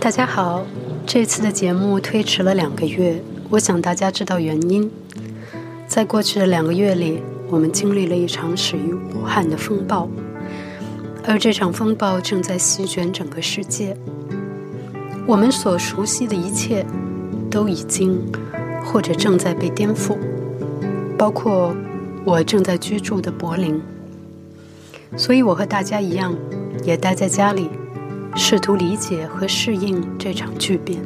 大家好，这次的节目推迟了两个月，我想大家知道原因。在过去的两个月里，我们经历了一场始于武汉的风暴，而这场风暴正在席卷整个世界。我们所熟悉的一切都已经或者正在被颠覆，包括我正在居住的柏林。所以我和大家一样，也待在家里。试图理解和适应这场巨变。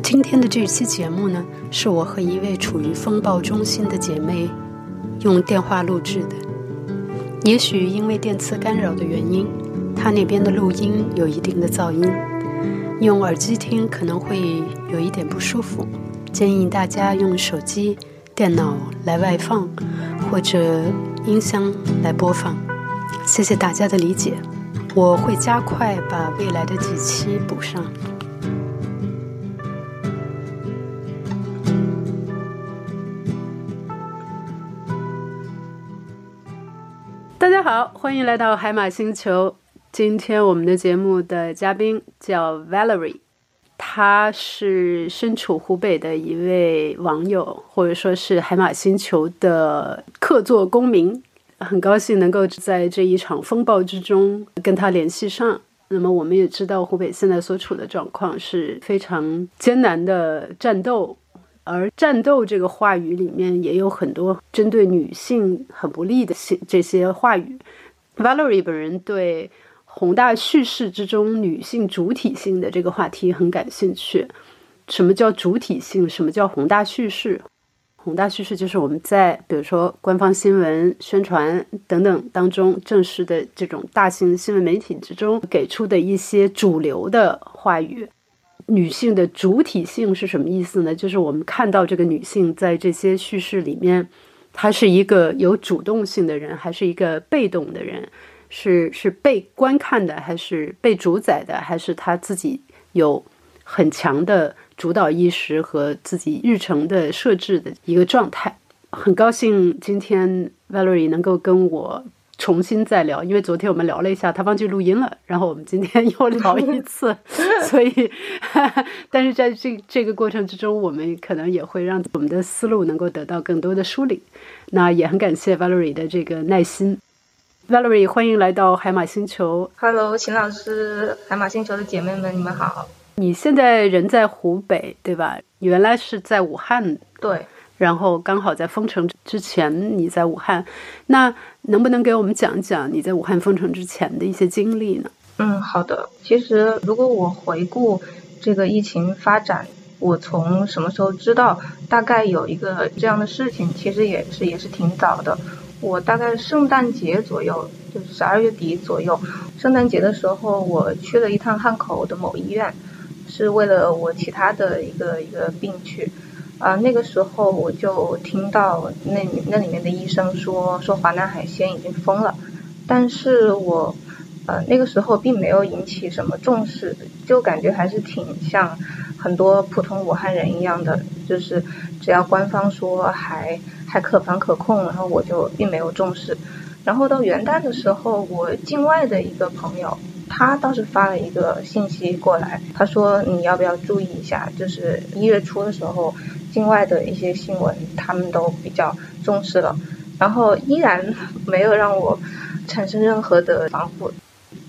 今天的这期节目呢，是我和一位处于风暴中心的姐妹用电话录制的。也许因为电磁干扰的原因，她那边的录音有一定的噪音，用耳机听可能会有一点不舒服。建议大家用手机、电脑来外放，或者音箱来播放。谢谢大家的理解。我会加快把未来的几期补上。大家好，欢迎来到海马星球。今天我们的节目的嘉宾叫 Valerie，他是身处湖北的一位网友，或者说是海马星球的客座公民。很高兴能够在这一场风暴之中跟他联系上。那么我们也知道湖北现在所处的状况是非常艰难的战斗，而战斗这个话语里面也有很多针对女性很不利的些这些话语。Valerie 本人对宏大叙事之中女性主体性的这个话题很感兴趣。什么叫主体性？什么叫宏大叙事？宏大叙事就是我们在比如说官方新闻宣传等等当中，正式的这种大型新闻媒体之中给出的一些主流的话语。女性的主体性是什么意思呢？就是我们看到这个女性在这些叙事里面，她是一个有主动性的人，还是一个被动的人？是是被观看的，还是被主宰的？还是她自己有很强的？主导意识和自己日程的设置的一个状态，很高兴今天 Valerie 能够跟我重新再聊，因为昨天我们聊了一下，他忘记录音了，然后我们今天又 聊一次，所以，但是在这这个过程之中，我们可能也会让我们的思路能够得到更多的梳理。那也很感谢 Valerie 的这个耐心，Valerie 欢迎来到海马星球。Hello，秦老师，海马星球的姐妹们，你们好。你现在人在湖北，对吧？原来是在武汉，对。然后刚好在封城之前你在武汉，那能不能给我们讲讲你在武汉封城之前的一些经历呢？嗯，好的。其实如果我回顾这个疫情发展，我从什么时候知道大概有一个这样的事情，其实也是也是挺早的。我大概圣诞节左右，就是十二月底左右，圣诞节的时候我去了一趟汉口的某医院。是为了我其他的一个一个病去，啊，那个时候我就听到那那里面的医生说说华南海鲜已经封了，但是我呃那个时候并没有引起什么重视，就感觉还是挺像很多普通武汉人一样的，就是只要官方说还还可防可控，然后我就并没有重视，然后到元旦的时候，我境外的一个朋友。他倒是发了一个信息过来，他说你要不要注意一下，就是一月初的时候，境外的一些新闻他们都比较重视了，然后依然 没有让我产生任何的防护。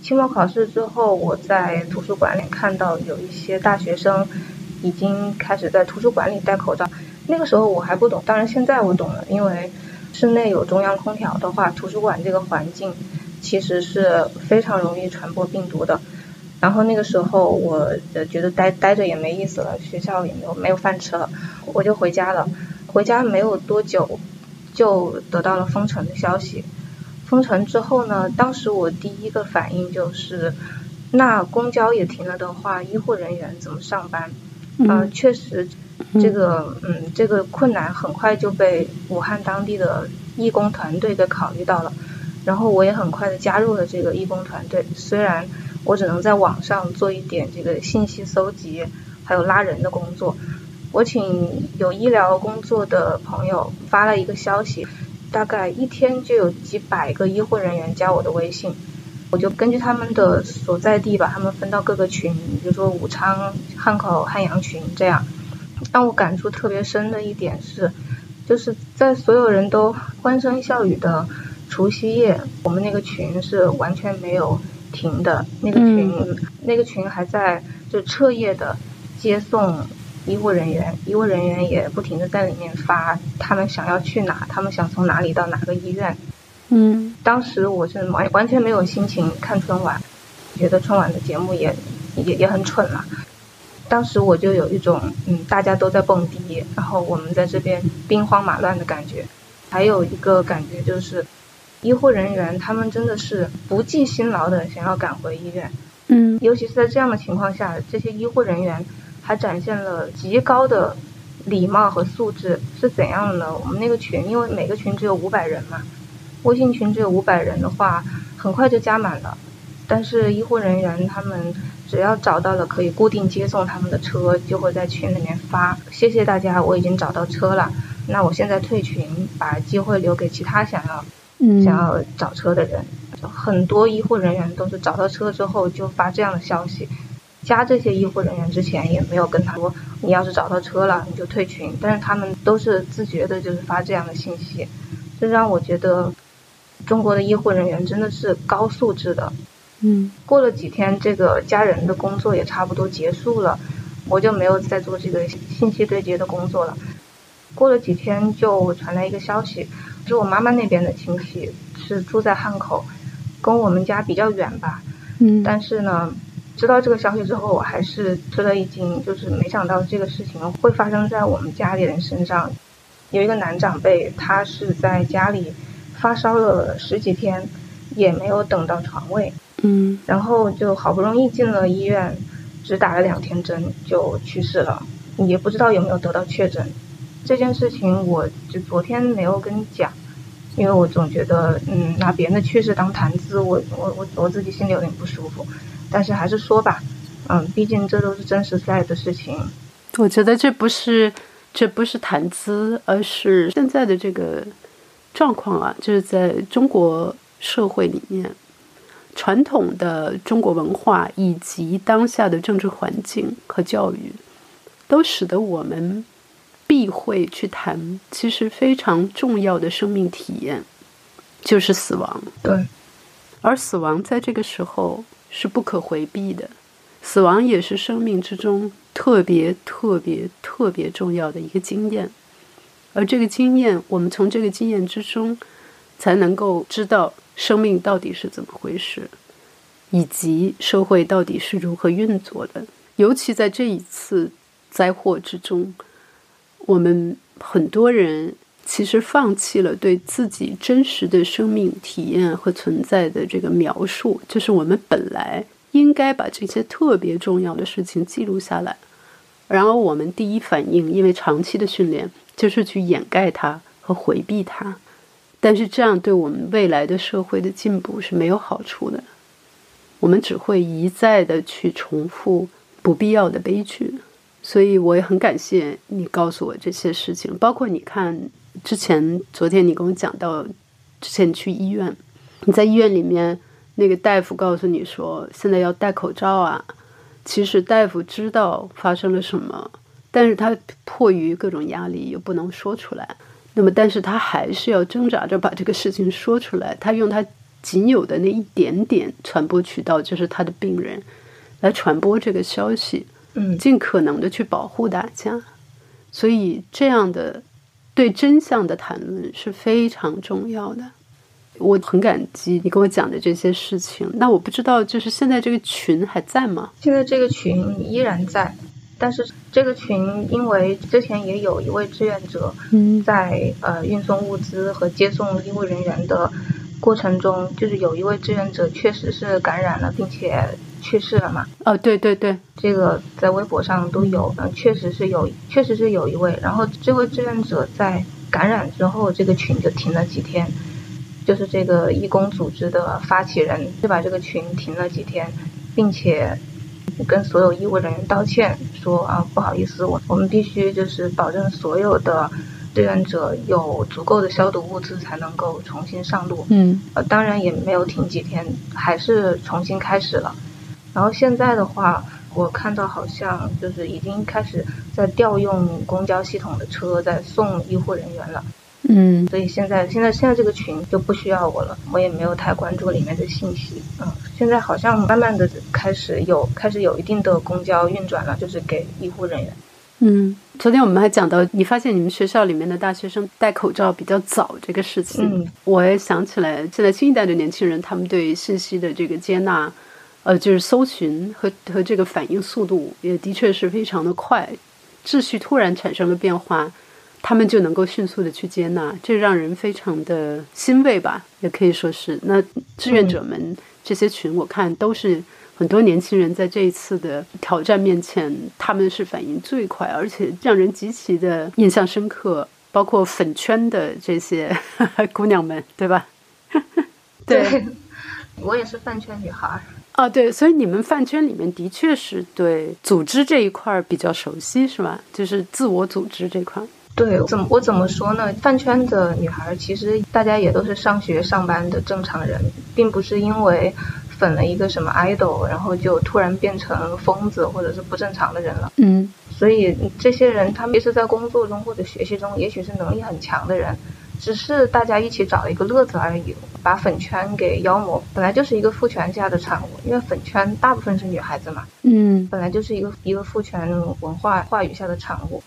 期末考试之后，我在图书馆里看到有一些大学生已经开始在图书馆里戴口罩，那个时候我还不懂，当然现在我懂了，因为室内有中央空调的话，图书馆这个环境。其实是非常容易传播病毒的，然后那个时候我呃觉得待待着也没意思了，学校也没有没有饭吃了，我就回家了。回家没有多久，就得到了封城的消息。封城之后呢，当时我第一个反应就是，那公交也停了的话，医护人员怎么上班？嗯，确实，这个嗯这个困难很快就被武汉当地的义工团队给考虑到了。然后我也很快的加入了这个义工团队，虽然我只能在网上做一点这个信息搜集，还有拉人的工作。我请有医疗工作的朋友发了一个消息，大概一天就有几百个医护人员加我的微信，我就根据他们的所在地把他们分到各个群，比如说武昌、汉口、汉阳群这样。让我感触特别深的一点是，就是在所有人都欢声笑语的除夕夜，我们那个群是完全没有停的。那个群，那个群还在就彻夜的接送医护人员，医务人员也不停的在里面发他们想要去哪，他们想从哪里到哪个医院。嗯，当时我是完完全没有心情看春晚，觉得春晚的节目也也也很蠢了。当时我就有一种嗯，大家都在蹦迪，然后我们在这边兵荒马乱的感觉。还有一个感觉就是，医护人员他们真的是不计辛劳的想要赶回医院。嗯，尤其是在这样的情况下，这些医护人员还展现了极高的礼貌和素质。是怎样的呢？我们那个群，因为每个群只有五百人嘛。微信群只有五百人的话，很快就加满了。但是医护人员他们只要找到了可以固定接送他们的车，就会在群里面发：“谢谢大家，我已经找到车了。那我现在退群，把机会留给其他想要想要找车的人。”很多医护人员都是找到车之后就发这样的消息。加这些医护人员之前也没有跟他说：“你要是找到车了，你就退群。”但是他们都是自觉的，就是发这样的信息，这让我觉得。中国的医护人员真的是高素质的。嗯，过了几天，这个家人的工作也差不多结束了，我就没有再做这个信息对接的工作了。过了几天，就传来一个消息，是我妈妈那边的亲戚是住在汉口，跟我们家比较远吧。嗯，但是呢，知道这个消息之后，我还是吃了一惊，就是没想到这个事情会发生在我们家里人身上。有一个男长辈，他是在家里。发烧了十几天，也没有等到床位，嗯，然后就好不容易进了医院，只打了两天针就去世了，也不知道有没有得到确诊。这件事情我就昨天没有跟你讲，因为我总觉得，嗯，拿别人的去世当谈资，我我我我自己心里有点不舒服。但是还是说吧，嗯，毕竟这都是真实在的事情。我觉得这不是这不是谈资，而是现在的这个。状况啊，就是在中国社会里面，传统的中国文化以及当下的政治环境和教育，都使得我们避讳去谈其实非常重要的生命体验，就是死亡。对，而死亡在这个时候是不可回避的，死亡也是生命之中特别特别特别重要的一个经验。而这个经验，我们从这个经验之中，才能够知道生命到底是怎么回事，以及社会到底是如何运作的。尤其在这一次灾祸之中，我们很多人其实放弃了对自己真实的生命体验和存在的这个描述，就是我们本来应该把这些特别重要的事情记录下来，然而我们第一反应，因为长期的训练。就是去掩盖它和回避它，但是这样对我们未来的社会的进步是没有好处的。我们只会一再的去重复不必要的悲剧。所以我也很感谢你告诉我这些事情，包括你看之前昨天你跟我讲到，之前去医院，你在医院里面那个大夫告诉你说现在要戴口罩啊，其实大夫知道发生了什么。但是他迫于各种压力又不能说出来，那么但是他还是要挣扎着把这个事情说出来。他用他仅有的那一点点传播渠道，就是他的病人，来传播这个消息，嗯，尽可能的去保护大家。所以这样的对真相的谈论是非常重要的。我很感激你跟我讲的这些事情。那我不知道，就是现在这个群还在吗？现在这个群依然在。但是这个群，因为之前也有一位志愿者，在呃运送物资和接送医务人员的过程中，就是有一位志愿者确实是感染了，并且去世了嘛。哦，对对对，这个在微博上都有，嗯，确实是有，确实是有一位。然后这位志愿者在感染之后，这个群就停了几天，就是这个义工组织的发起人就把这个群停了几天，并且。跟所有医务人员道歉，说啊不好意思，我我们必须就是保证所有的志愿者有足够的消毒物资才能够重新上路。嗯，呃，当然也没有停几天，还是重新开始了。然后现在的话，我看到好像就是已经开始在调用公交系统的车在送医护人员了。嗯，所以现在现在现在这个群就不需要我了，我也没有太关注里面的信息。嗯，现在好像慢慢的开始有开始有一定的公交运转了，就是给医护人员。嗯，昨天我们还讲到，你发现你们学校里面的大学生戴口罩比较早这个事情，嗯，我也想起来，现在新一代的年轻人，他们对信息的这个接纳，呃，就是搜寻和和这个反应速度，也的确是非常的快。秩序突然产生了变化，他们就能够迅速的去接纳，这让人非常的欣慰吧，也可以说是。那志愿者们这些群，我看都是。很多年轻人在这一次的挑战面前，他们是反应最快，而且让人极其的印象深刻。包括粉圈的这些 姑娘们，对吧？对，我也是饭圈女孩。啊，对，所以你们饭圈里面的确是对组织这一块比较熟悉，是吧？就是自我组织这块。对，怎么我怎么说呢？饭圈的女孩其实大家也都是上学上班的正常人，并不是因为。粉了一个什么 idol，然后就突然变成疯子或者是不正常的人了。嗯，所以这些人他们其实，在工作中或者学习中，也许是能力很强的人，只是大家一起找一个乐子而已，把粉圈给妖魔。本来就是一个父权下的产物，因为粉圈大部分是女孩子嘛。嗯，本来就是一个一个父权文化话语下的产物。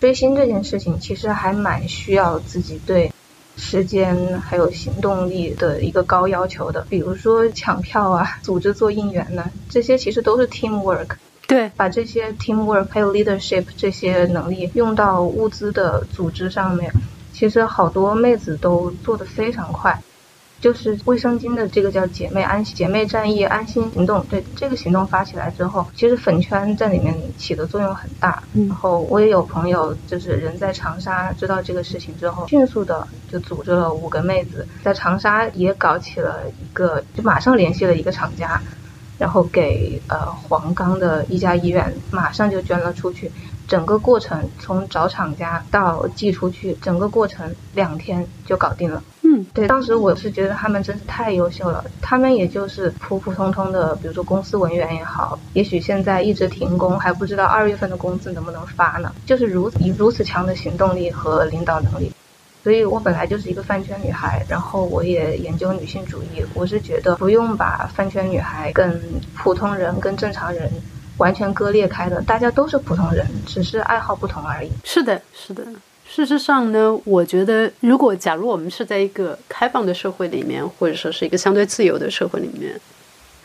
追星这件事情，其实还蛮需要自己对。时间还有行动力的一个高要求的，比如说抢票啊，组织做应援呢，这些其实都是 teamwork。对，把这些 teamwork 还有 leadership 这些能力用到物资的组织上面，其实好多妹子都做得非常快。就是卫生巾的这个叫姐妹安姐妹战役安心行动，对这个行动发起来之后，其实粉圈在里面起的作用很大。然后我也有朋友，就是人在长沙，知道这个事情之后，迅速的就组织了五个妹子，在长沙也搞起了一个，就马上联系了一个厂家，然后给呃黄冈的一家医院马上就捐了出去。整个过程从找厂家到寄出去，整个过程两天就搞定了。嗯，对，当时我是觉得他们真是太优秀了。他们也就是普普通通的，比如说公司文员也好，也许现在一直停工，还不知道二月份的工资能不能发呢。就是如以如此强的行动力和领导能力，所以我本来就是一个饭圈女孩，然后我也研究女性主义。我是觉得不用把饭圈女孩跟普通人、跟正常人。完全割裂开的，大家都是普通人，只是爱好不同而已。是的，是的。事实上呢，我觉得，如果假如我们是在一个开放的社会里面，或者说是一个相对自由的社会里面，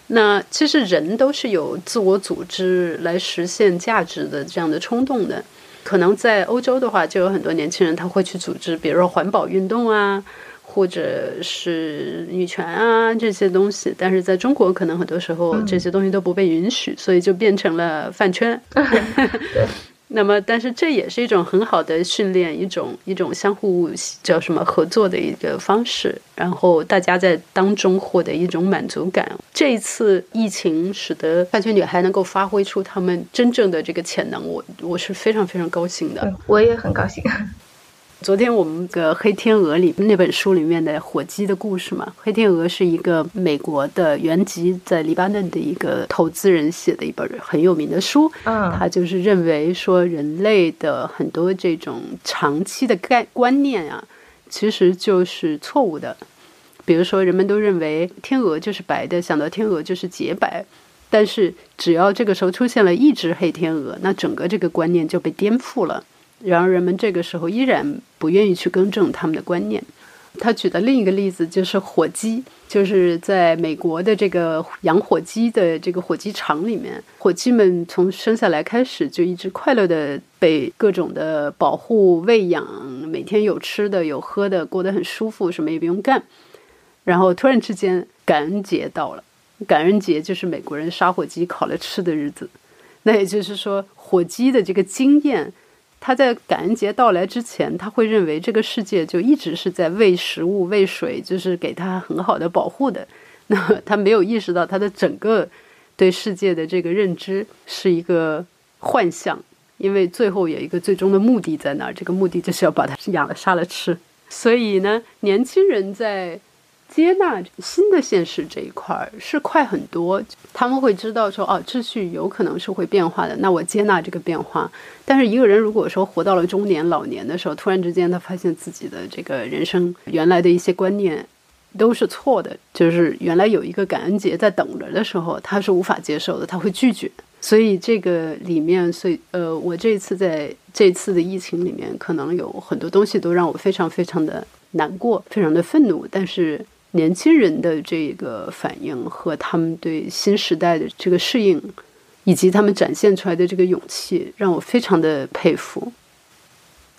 那其实人都是有自我组织来实现价值的这样的冲动的。可能在欧洲的话，就有很多年轻人他会去组织，比如说环保运动啊。或者是女权啊这些东西，但是在中国可能很多时候这些东西都不被允许，所以就变成了饭圈。那么，但是这也是一种很好的训练，一种一种相互叫什么合作的一个方式，然后大家在当中获得一种满足感。这一次疫情使得饭圈女孩能够发挥出她们真正的这个潜能，我我是非常非常高兴的。我也很高兴。昨天我们个《黑天鹅》里那本书里面的火鸡的故事嘛，《黑天鹅》是一个美国的原籍在黎巴嫩的一个投资人写的一本很有名的书。嗯，他就是认为说人类的很多这种长期的概观念啊，其实就是错误的。比如说，人们都认为天鹅就是白的，想到天鹅就是洁白，但是只要这个时候出现了一只黑天鹅，那整个这个观念就被颠覆了。然而，人们这个时候依然不愿意去更正他们的观念。他举的另一个例子就是火鸡，就是在美国的这个养火鸡的这个火鸡场里面，火鸡们从生下来开始就一直快乐的被各种的保护、喂养，每天有吃的、有喝的，过得很舒服，什么也不用干。然后突然之间，感恩节到了，感恩节就是美国人杀火鸡、烤了吃的日子。那也就是说，火鸡的这个经验。他在感恩节到来之前，他会认为这个世界就一直是在喂食物、喂水，就是给他很好的保护的。那他没有意识到，他的整个对世界的这个认知是一个幻象，因为最后有一个最终的目的在那儿，这个目的就是要把它养了杀了吃。所以呢，年轻人在接纳新的现实这一块儿是快很多，他们会知道说，哦，秩序有可能是会变化的，那我接纳这个变化。但是一个人如果说活到了中年、老年的时候，突然之间他发现自己的这个人生原来的一些观念都是错的，就是原来有一个感恩节在等着的时候，他是无法接受的，他会拒绝。所以这个里面，所以呃，我这次在这次的疫情里面，可能有很多东西都让我非常非常的难过，非常的愤怒。但是年轻人的这个反应和他们对新时代的这个适应，以及他们展现出来的这个勇气，让我非常的佩服。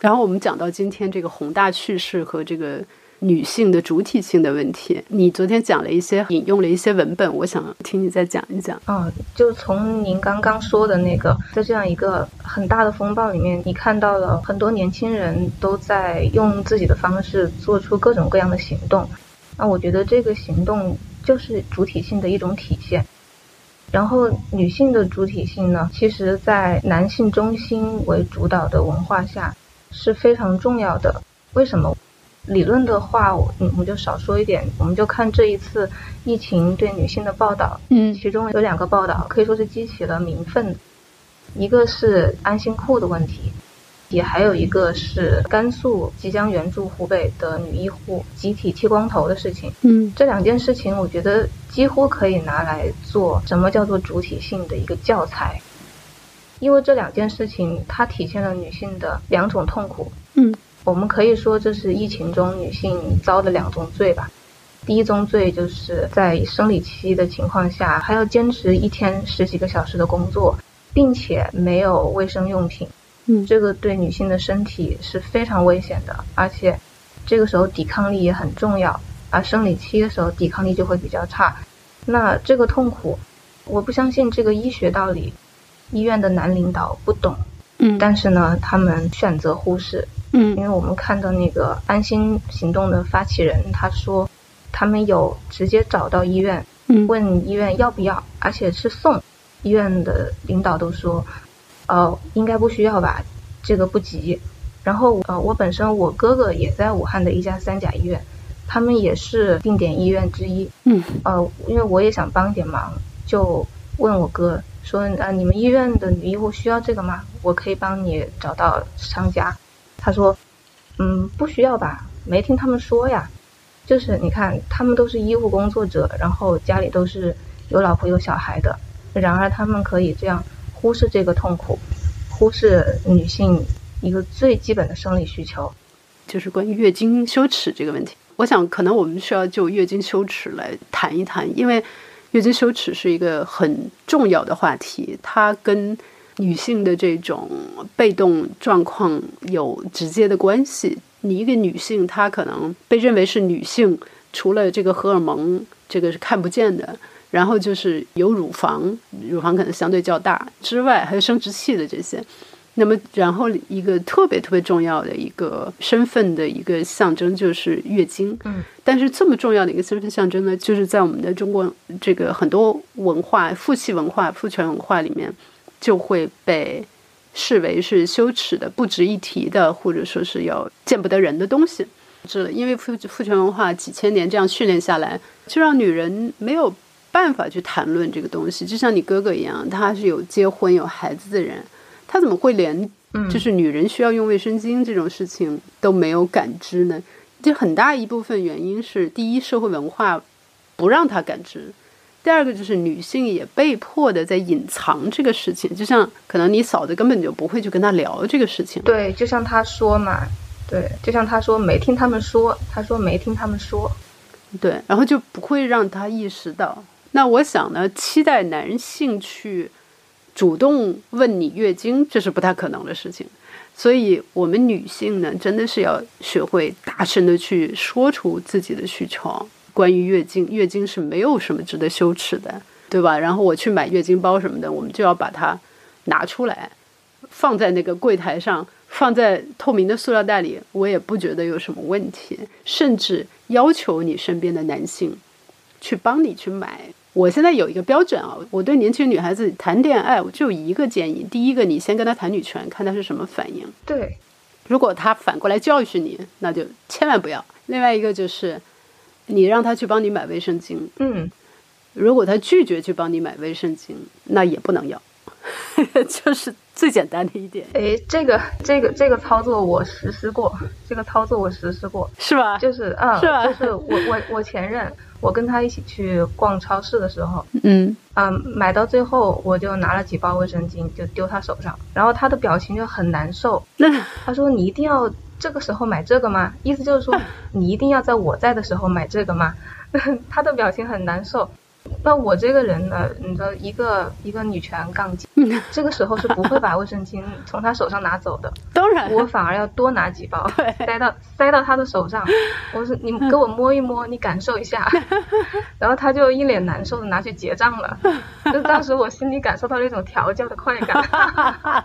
然后我们讲到今天这个宏大叙事和这个。女性的主体性的问题，你昨天讲了一些，引用了一些文本，我想听你再讲一讲。嗯，就从您刚刚说的那个，在这样一个很大的风暴里面，你看到了很多年轻人都在用自己的方式做出各种各样的行动。那我觉得这个行动就是主体性的一种体现。然后女性的主体性呢，其实在男性中心为主导的文化下是非常重要的。为什么？理论的话，我我们就少说一点，我们就看这一次疫情对女性的报道。嗯，其中有两个报道可以说是激起了民愤，一个是安心裤的问题，也还有一个是甘肃即将援助湖北的女医护集体剃光头的事情。嗯，这两件事情，我觉得几乎可以拿来做什么叫做主体性的一个教材，因为这两件事情它体现了女性的两种痛苦。嗯。我们可以说这是疫情中女性遭的两宗罪吧。第一宗罪就是在生理期的情况下，还要坚持一天十几个小时的工作，并且没有卫生用品。嗯，这个对女性的身体是非常危险的，而且这个时候抵抗力也很重要。而生理期的时候抵抗力就会比较差。那这个痛苦，我不相信这个医学道理，医院的男领导不懂。嗯，但是呢，他们选择忽视。嗯，因为我们看到那个安心行动的发起人，他说他们有直接找到医院，问医院要不要，而且是送。医院的领导都说，呃，应该不需要吧，这个不急。然后呃，我本身我哥哥也在武汉的一家三甲医院，他们也是定点医院之一。嗯，呃，因为我也想帮点忙，就问我哥说，啊，你们医院的女医护需要这个吗？我可以帮你找到商家。他说：“嗯，不需要吧，没听他们说呀。就是你看，他们都是医务工作者，然后家里都是有老婆有小孩的，然而他们可以这样忽视这个痛苦，忽视女性一个最基本的生理需求，就是关于月经羞耻这个问题。我想，可能我们需要就月经羞耻来谈一谈，因为月经羞耻是一个很重要的话题，它跟……女性的这种被动状况有直接的关系。你一个女性，她可能被认为是女性，除了这个荷尔蒙，这个是看不见的，然后就是有乳房，乳房可能相对较大之外，还有生殖器的这些。那么，然后一个特别特别重要的一个身份的一个象征就是月经。嗯，但是这么重要的一个身份象征呢，就是在我们的中国这个很多文化、父系文化、父权文化里面。就会被视为是羞耻的、不值一提的，或者说是要见不得人的东西。是，因为父父权文化几千年这样训练下来，就让女人没有办法去谈论这个东西。就像你哥哥一样，他是有结婚有孩子的人，他怎么会连就是女人需要用卫生巾这种事情都没有感知呢？这很大一部分原因是，第一，社会文化不让他感知。第二个就是女性也被迫的在隐藏这个事情，就像可能你嫂子根本就不会去跟他聊这个事情。对，就像他说嘛，对，就像他说没听他们说，他说没听他们说，对，然后就不会让他意识到。那我想呢，期待男性去主动问你月经，这是不太可能的事情。所以我们女性呢，真的是要学会大声的去说出自己的需求。关于月经，月经是没有什么值得羞耻的，对吧？然后我去买月经包什么的，我们就要把它拿出来，放在那个柜台上，放在透明的塑料袋里，我也不觉得有什么问题。甚至要求你身边的男性去帮你去买我现在有一个标准啊，我对年轻女孩子谈恋爱，我就一个建议：第一个，你先跟她谈女权，看她是什么反应。对，如果她反过来教训你，那就千万不要。另外一个就是，你让她去帮你买卫生巾。嗯，如果她拒绝去帮你买卫生巾，那也不能要。就是最简单的一点。哎，这个这个这个操作我实施过，这个操作我实施过，是吧？就是嗯，是吧？就是我我我前任，我跟他一起去逛超市的时候，嗯嗯，买到最后我就拿了几包卫生巾就丢他手上，然后他的表情就很难受。他说：“你一定要这个时候买这个吗？”意思就是说 你一定要在我在的时候买这个吗？他的表情很难受。那我这个人呢，你知道，一个一个女权杠精，这个时候是不会把卫生巾 从他手上拿走的。当然，我反而要多拿几包，塞到塞到他的手上。我说你给我摸一摸，你感受一下。然后他就一脸难受的拿去结账了。就当时我心里感受到了一种调教的快感。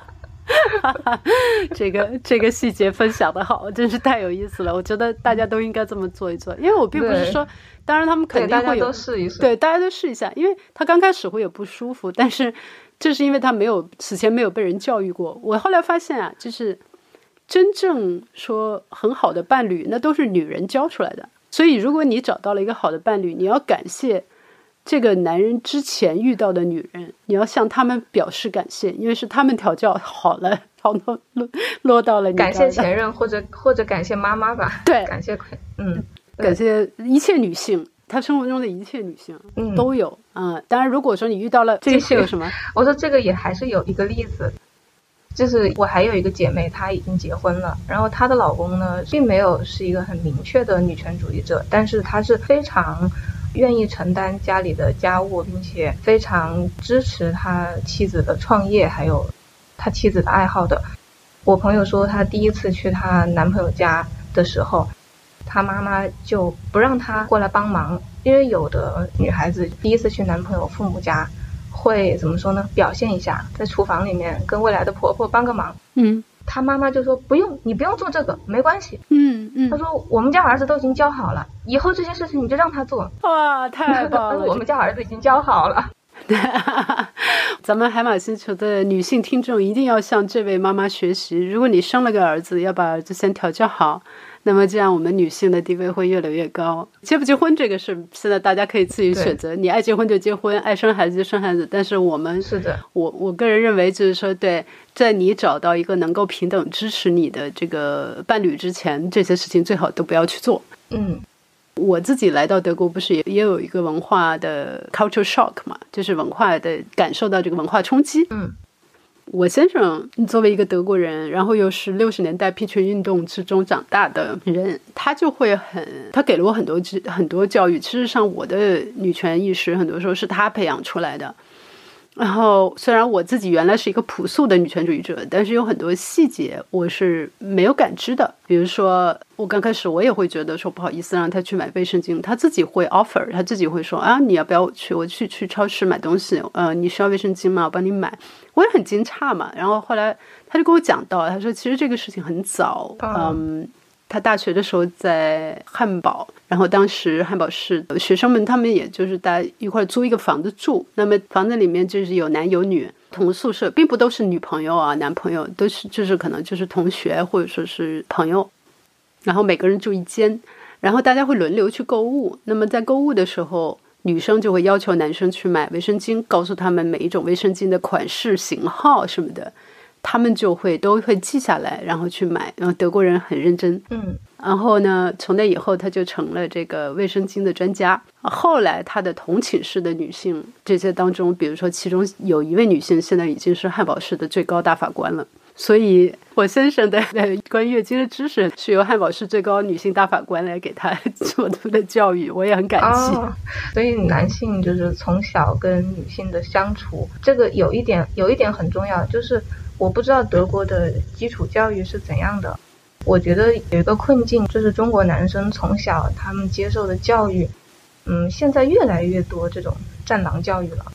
这个这个细节分享的好，真是太有意思了。我觉得大家都应该这么做一做，因为我并不是说。当然，他们肯定会有，对，大家都试一下，因为他刚开始会有不舒服，但是这是因为他没有此前没有被人教育过。我后来发现啊，就是真正说很好的伴侣，那都是女人教出来的。所以，如果你找到了一个好的伴侣，你要感谢这个男人之前遇到的女人，你要向他们表示感谢，因为是他们调教好了，然后落落到了你。感谢前任，或者或者感谢妈妈吧。对，感谢嗯。感谢一切女性，她生活中的一切女性嗯都有啊。当然，如果说你遇到了这些有什么，我说这个也还是有一个例子，就是我还有一个姐妹，她已经结婚了，然后她的老公呢，并没有是一个很明确的女权主义者，但是他是非常愿意承担家里的家务，并且非常支持他妻子的创业，还有他妻子的爱好的。我朋友说，她第一次去她男朋友家的时候。她妈妈就不让她过来帮忙，因为有的女孩子第一次去男朋友父母家，会怎么说呢？表现一下，在厨房里面跟未来的婆婆帮个忙。嗯，她妈妈就说不用，你不用做这个，没关系。嗯嗯，她说我们家儿子都已经教好了，以后这些事情你就让他做。哇，太棒了！我们家儿子已经教好了。咱们海马星球的女性听众一定要向这位妈妈学习。如果你生了个儿子，要把儿子先调教好。那么这样，我们女性的地位会越来越高。结不结婚这个事，现在大家可以自己选择。你爱结婚就结婚，爱生孩子就生孩子。但是我们是的，我我个人认为就是说，对，在你找到一个能够平等支持你的这个伴侣之前，这些事情最好都不要去做。嗯，我自己来到德国，不是也也有一个文化的 culture shock 嘛，就是文化的感受到这个文化冲击。嗯。我先生作为一个德国人，然后又是六十年代 P 群运动之中长大的人，他就会很，他给了我很多很多教育。其实上，我的女权意识很多时候是他培养出来的。然后，虽然我自己原来是一个朴素的女权主义者，但是有很多细节我是没有感知的。比如说，我刚开始我也会觉得说不好意思让他去买卫生巾，他自己会 offer，他自己会说啊，你要不要我去？我去去超市买东西，呃，你需要卫生巾吗？我帮你买。我也很惊诧嘛。然后后来他就跟我讲到，他说其实这个事情很早，嗯。他大学的时候在汉堡，然后当时汉堡市学生们他们也就是大家一块租一个房子住，那么房子里面就是有男有女，同宿舍，并不都是女朋友啊，男朋友都是就是可能就是同学或者说是朋友，然后每个人住一间，然后大家会轮流去购物，那么在购物的时候，女生就会要求男生去买卫生巾，告诉他们每一种卫生巾的款式、型号什么的。他们就会都会记下来，然后去买。然后德国人很认真，嗯。然后呢，从那以后他就成了这个卫生巾的专家。后来他的同寝室的女性这些当中，比如说其中有一位女性，现在已经是汉堡市的最高大法官了。所以我先生的关于月经的知识是由汉堡市最高女性大法官来给他做的教育，我也很感激。所以男性就是从小跟女性的相处，这个有一点有一点很重要，就是。我不知道德国的基础教育是怎样的。我觉得有一个困境，就是中国男生从小他们接受的教育，嗯，现在越来越多这种战狼教育了。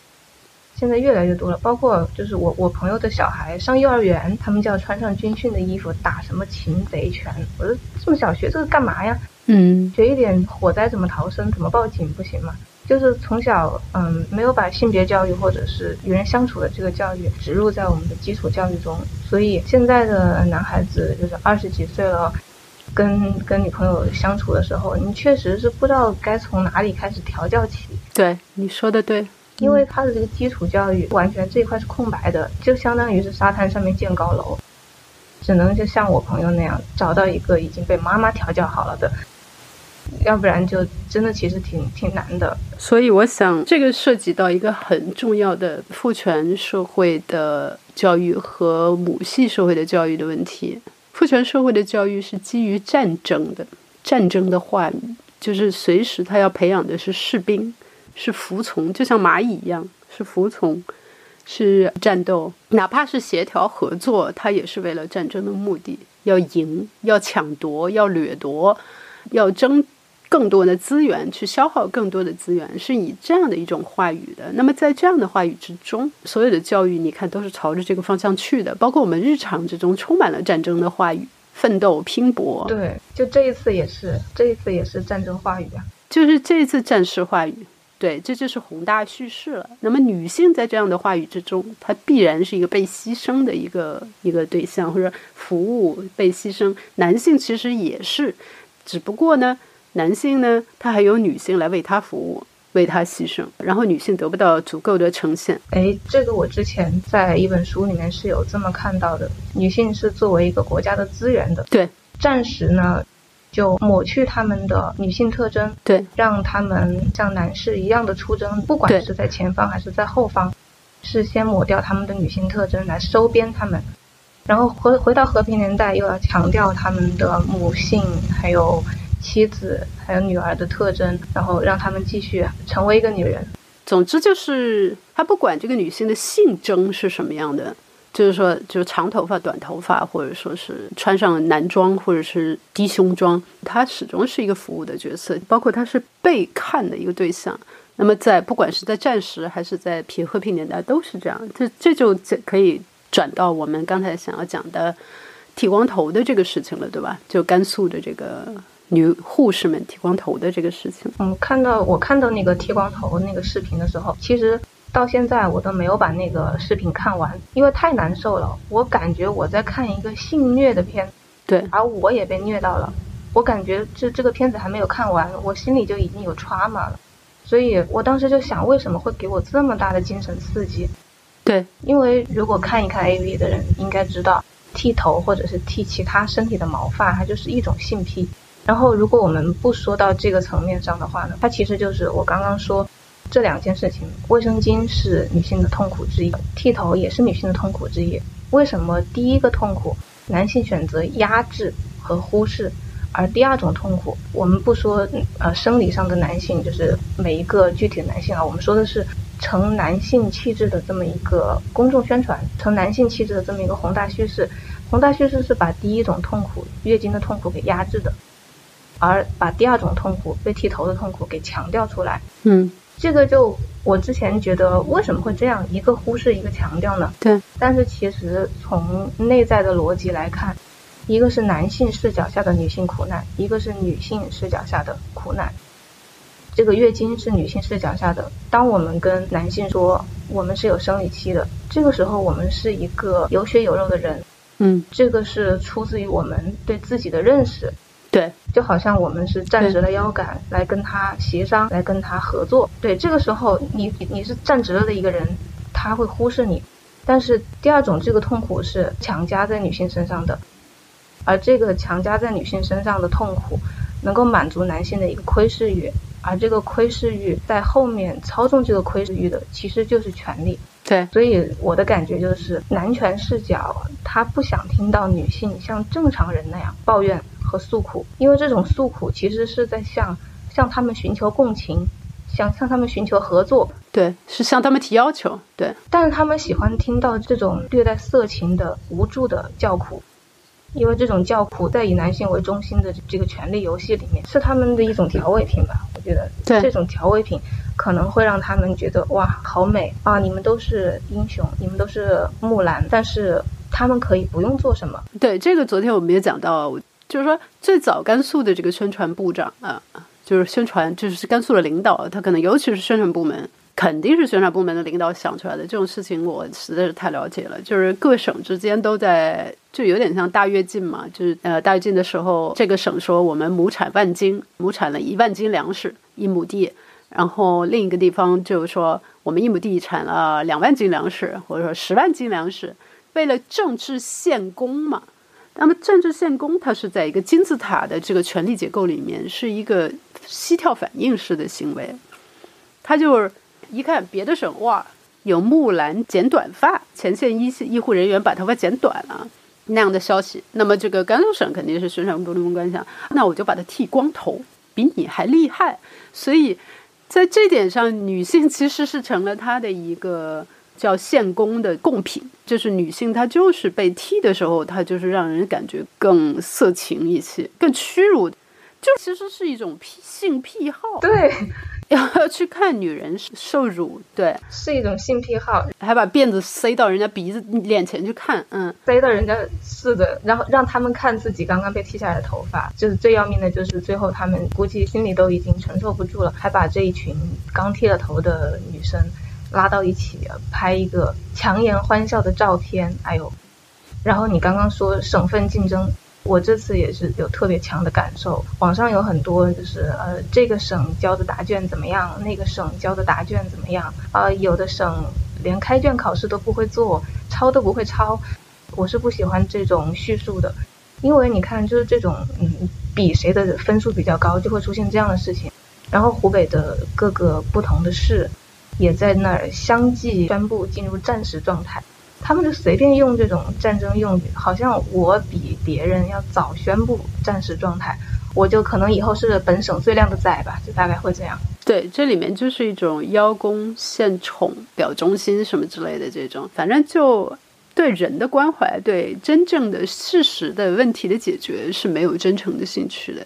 现在越来越多了，包括就是我我朋友的小孩上幼儿园，他们就要穿上军训的衣服打什么擒贼拳。我说这么小学这个干嘛呀？嗯，学一点火灾怎么逃生、怎么报警不行吗？就是从小，嗯，没有把性别教育或者是与人相处的这个教育植入在我们的基础教育中，所以现在的男孩子就是二十几岁了，跟跟女朋友相处的时候，你确实是不知道该从哪里开始调教起。对，你说的对，因为他的这个基础教育完全这一块是空白的，就相当于是沙滩上面建高楼，只能就像我朋友那样找到一个已经被妈妈调教好了的。要不然就真的其实挺挺难的，所以我想这个涉及到一个很重要的父权社会的教育和母系社会的教育的问题。父权社会的教育是基于战争的，战争的话就是随时他要培养的是士兵，是服从，就像蚂蚁一样，是服从，是战斗，哪怕是协调合作，他也是为了战争的目的，要赢，要抢夺，要掠夺，要争。更多的资源去消耗更多的资源，是以这样的一种话语的。那么在这样的话语之中，所有的教育，你看都是朝着这个方向去的。包括我们日常之中充满了战争的话语，奋斗拼搏。对，就这一次也是，这一次也是战争话语啊。就是这一次战士话语，对，这就是宏大叙事了。那么女性在这样的话语之中，她必然是一个被牺牲的一个一个对象，或者服务被牺牲。男性其实也是，只不过呢。男性呢，他还有女性来为他服务，为他牺牲，然后女性得不到足够的呈现。哎，这个我之前在一本书里面是有这么看到的：女性是作为一个国家的资源的。对，暂时呢，就抹去他们的女性特征，对，让他们像男士一样的出征，不管是在前方还是在后方，是先抹掉他们的女性特征来收编他们，然后回回到和平年代，又要强调他们的母性，还有。妻子还有女儿的特征，然后让他们继续成为一个女人。总之就是，他不管这个女性的性征是什么样的，就是说，就是长头发、短头发，或者说是穿上男装或者是低胸装，她始终是一个服务的角色，包括她是被看的一个对象。那么在不管是在战时还是在平和平年代都是这样。这这就可以转到我们刚才想要讲的剃光头的这个事情了，对吧？就甘肃的这个。女护士们剃光头的这个事情，嗯，看到我看到那个剃光头那个视频的时候，其实到现在我都没有把那个视频看完，因为太难受了。我感觉我在看一个性虐的片，对，而我也被虐到了。我感觉这这个片子还没有看完，我心里就已经有 trauma 了。所以我当时就想，为什么会给我这么大的精神刺激？对，因为如果看一看 AV 的人应该知道，剃头或者是剃其他身体的毛发，它就是一种性癖。然后，如果我们不说到这个层面上的话呢，它其实就是我刚刚说这两件事情：卫生巾是女性的痛苦之一，剃头也是女性的痛苦之一。为什么第一个痛苦男性选择压制和忽视，而第二种痛苦，我们不说呃生理上的男性，就是每一个具体的男性啊，我们说的是成男性气质的这么一个公众宣传，成男性气质的这么一个宏大叙事。宏大叙事是把第一种痛苦月经的痛苦给压制的。而把第二种痛苦被剃头的痛苦给强调出来，嗯，这个就我之前觉得为什么会这样一个忽视一个强调呢？对，但是其实从内在的逻辑来看，一个是男性视角下的女性苦难，一个是女性视角下的苦难。这个月经是女性视角下的，当我们跟男性说我们是有生理期的，这个时候我们是一个有血有肉的人，嗯，这个是出自于我们对自己的认识。对，就好像我们是站直了腰杆来跟他协商，来跟他合作。对，这个时候你你是站直了的一个人，他会忽视你。但是第二种这个痛苦是强加在女性身上的，而这个强加在女性身上的痛苦，能够满足男性的一个窥视欲，而这个窥视欲在后面操纵这个窥视欲的，其实就是权力。对，所以我的感觉就是男权视角，他不想听到女性像正常人那样抱怨。和诉苦，因为这种诉苦其实是在向向他们寻求共情，向向他们寻求合作，对，是向他们提要求，对。但是他们喜欢听到这种略带色情的无助的叫苦，因为这种叫苦在以男性为中心的这个权力游戏里面，是他们的一种调味品吧？我觉得，对，这种调味品可能会让他们觉得哇，好美啊！你们都是英雄，你们都是木兰，但是他们可以不用做什么。对，这个昨天我们也讲到。就是说，最早甘肃的这个宣传部长啊，就是宣传，就是甘肃的领导，他可能尤其是宣传部门。肯定是宣传部门的领导想出来的这种事情，我实在是太了解了。就是各省之间都在，就有点像大跃进嘛。就是呃，大跃进的时候，这个省说我们亩产万斤，亩产了一万斤粮食一亩地，然后另一个地方就是说我们一亩地产了两万斤粮食，或者说十万斤粮食。为了政治献功嘛，那么政治献功，它是在一个金字塔的这个权力结构里面，是一个膝跳反应式的行为，它就是。一看别的省哇，有木兰剪短发，前线医医护人员把头发剪短了那样的消息，那么这个甘肃省肯定是宣传部门官想，那我就把它剃光头，比你还厉害。所以在这点上，女性其实是成了他的一个叫献公的贡品，就是女性她就是被剃的时候，她就是让人感觉更色情一些，更屈辱，就其实是一种癖性癖好。对。要要去看女人受辱，对，是一种性癖好，还把辫子塞到人家鼻子、脸前去看，嗯，塞到人家是的，然后让他们看自己刚刚被剃下来的头发，就是最要命的，就是最后他们估计心里都已经承受不住了，还把这一群刚剃了头的女生拉到一起拍一个强颜欢笑的照片，哎呦，然后你刚刚说省份竞争。我这次也是有特别强的感受，网上有很多就是呃，这个省交的答卷怎么样，那个省交的答卷怎么样啊？有的省连开卷考试都不会做，抄都不会抄。我是不喜欢这种叙述的，因为你看，就是这种嗯，比谁的分数比较高，就会出现这样的事情。然后湖北的各个不同的市也在那儿相继宣布进入战时状态。他们就随便用这种战争用语，好像我比别人要早宣布战时状态，我就可能以后是本省最靓的仔吧，就大概会这样。对，这里面就是一种邀功献宠、表忠心什么之类的这种，反正就对人的关怀，对真正的事实的问题的解决是没有真诚的兴趣的。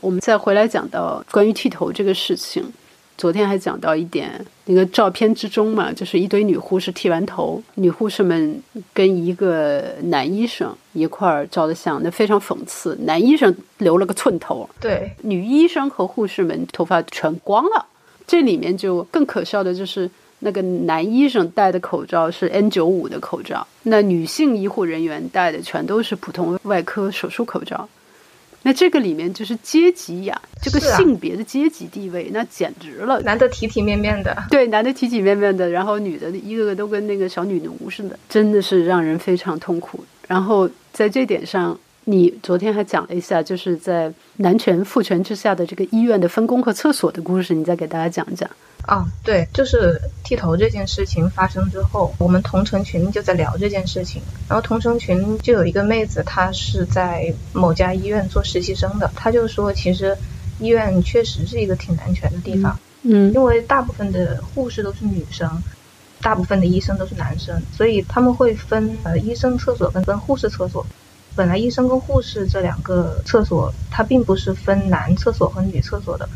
我们再回来讲到关于剃头这个事情。昨天还讲到一点，那个照片之中嘛，就是一堆女护士剃完头，女护士们跟一个男医生一块儿照的相，那非常讽刺。男医生留了个寸头，对，女医生和护士们头发全光了。这里面就更可笑的就是那个男医生戴的口罩是 N95 的口罩，那女性医护人员戴的全都是普通外科手术口罩。那这个里面就是阶级呀，这个性别的阶级地位，那简直了。男的体体面面的，对，男的体体面面的，然后女的一个个都跟那个小女奴似的，真的是让人非常痛苦。然后在这点上，你昨天还讲了一下，就是在男权父权之下的这个医院的分工和厕所的故事，你再给大家讲讲。啊，对，就是剃头这件事情发生之后，我们同城群就在聊这件事情。然后同城群就有一个妹子，她是在某家医院做实习生的，她就说，其实医院确实是一个挺男权的地方，嗯，因为大部分的护士都是女生，大部分的医生都是男生，所以他们会分呃医生厕所跟分护士厕所。本来医生跟护士这两个厕所，它并不是分男厕所和女厕所的，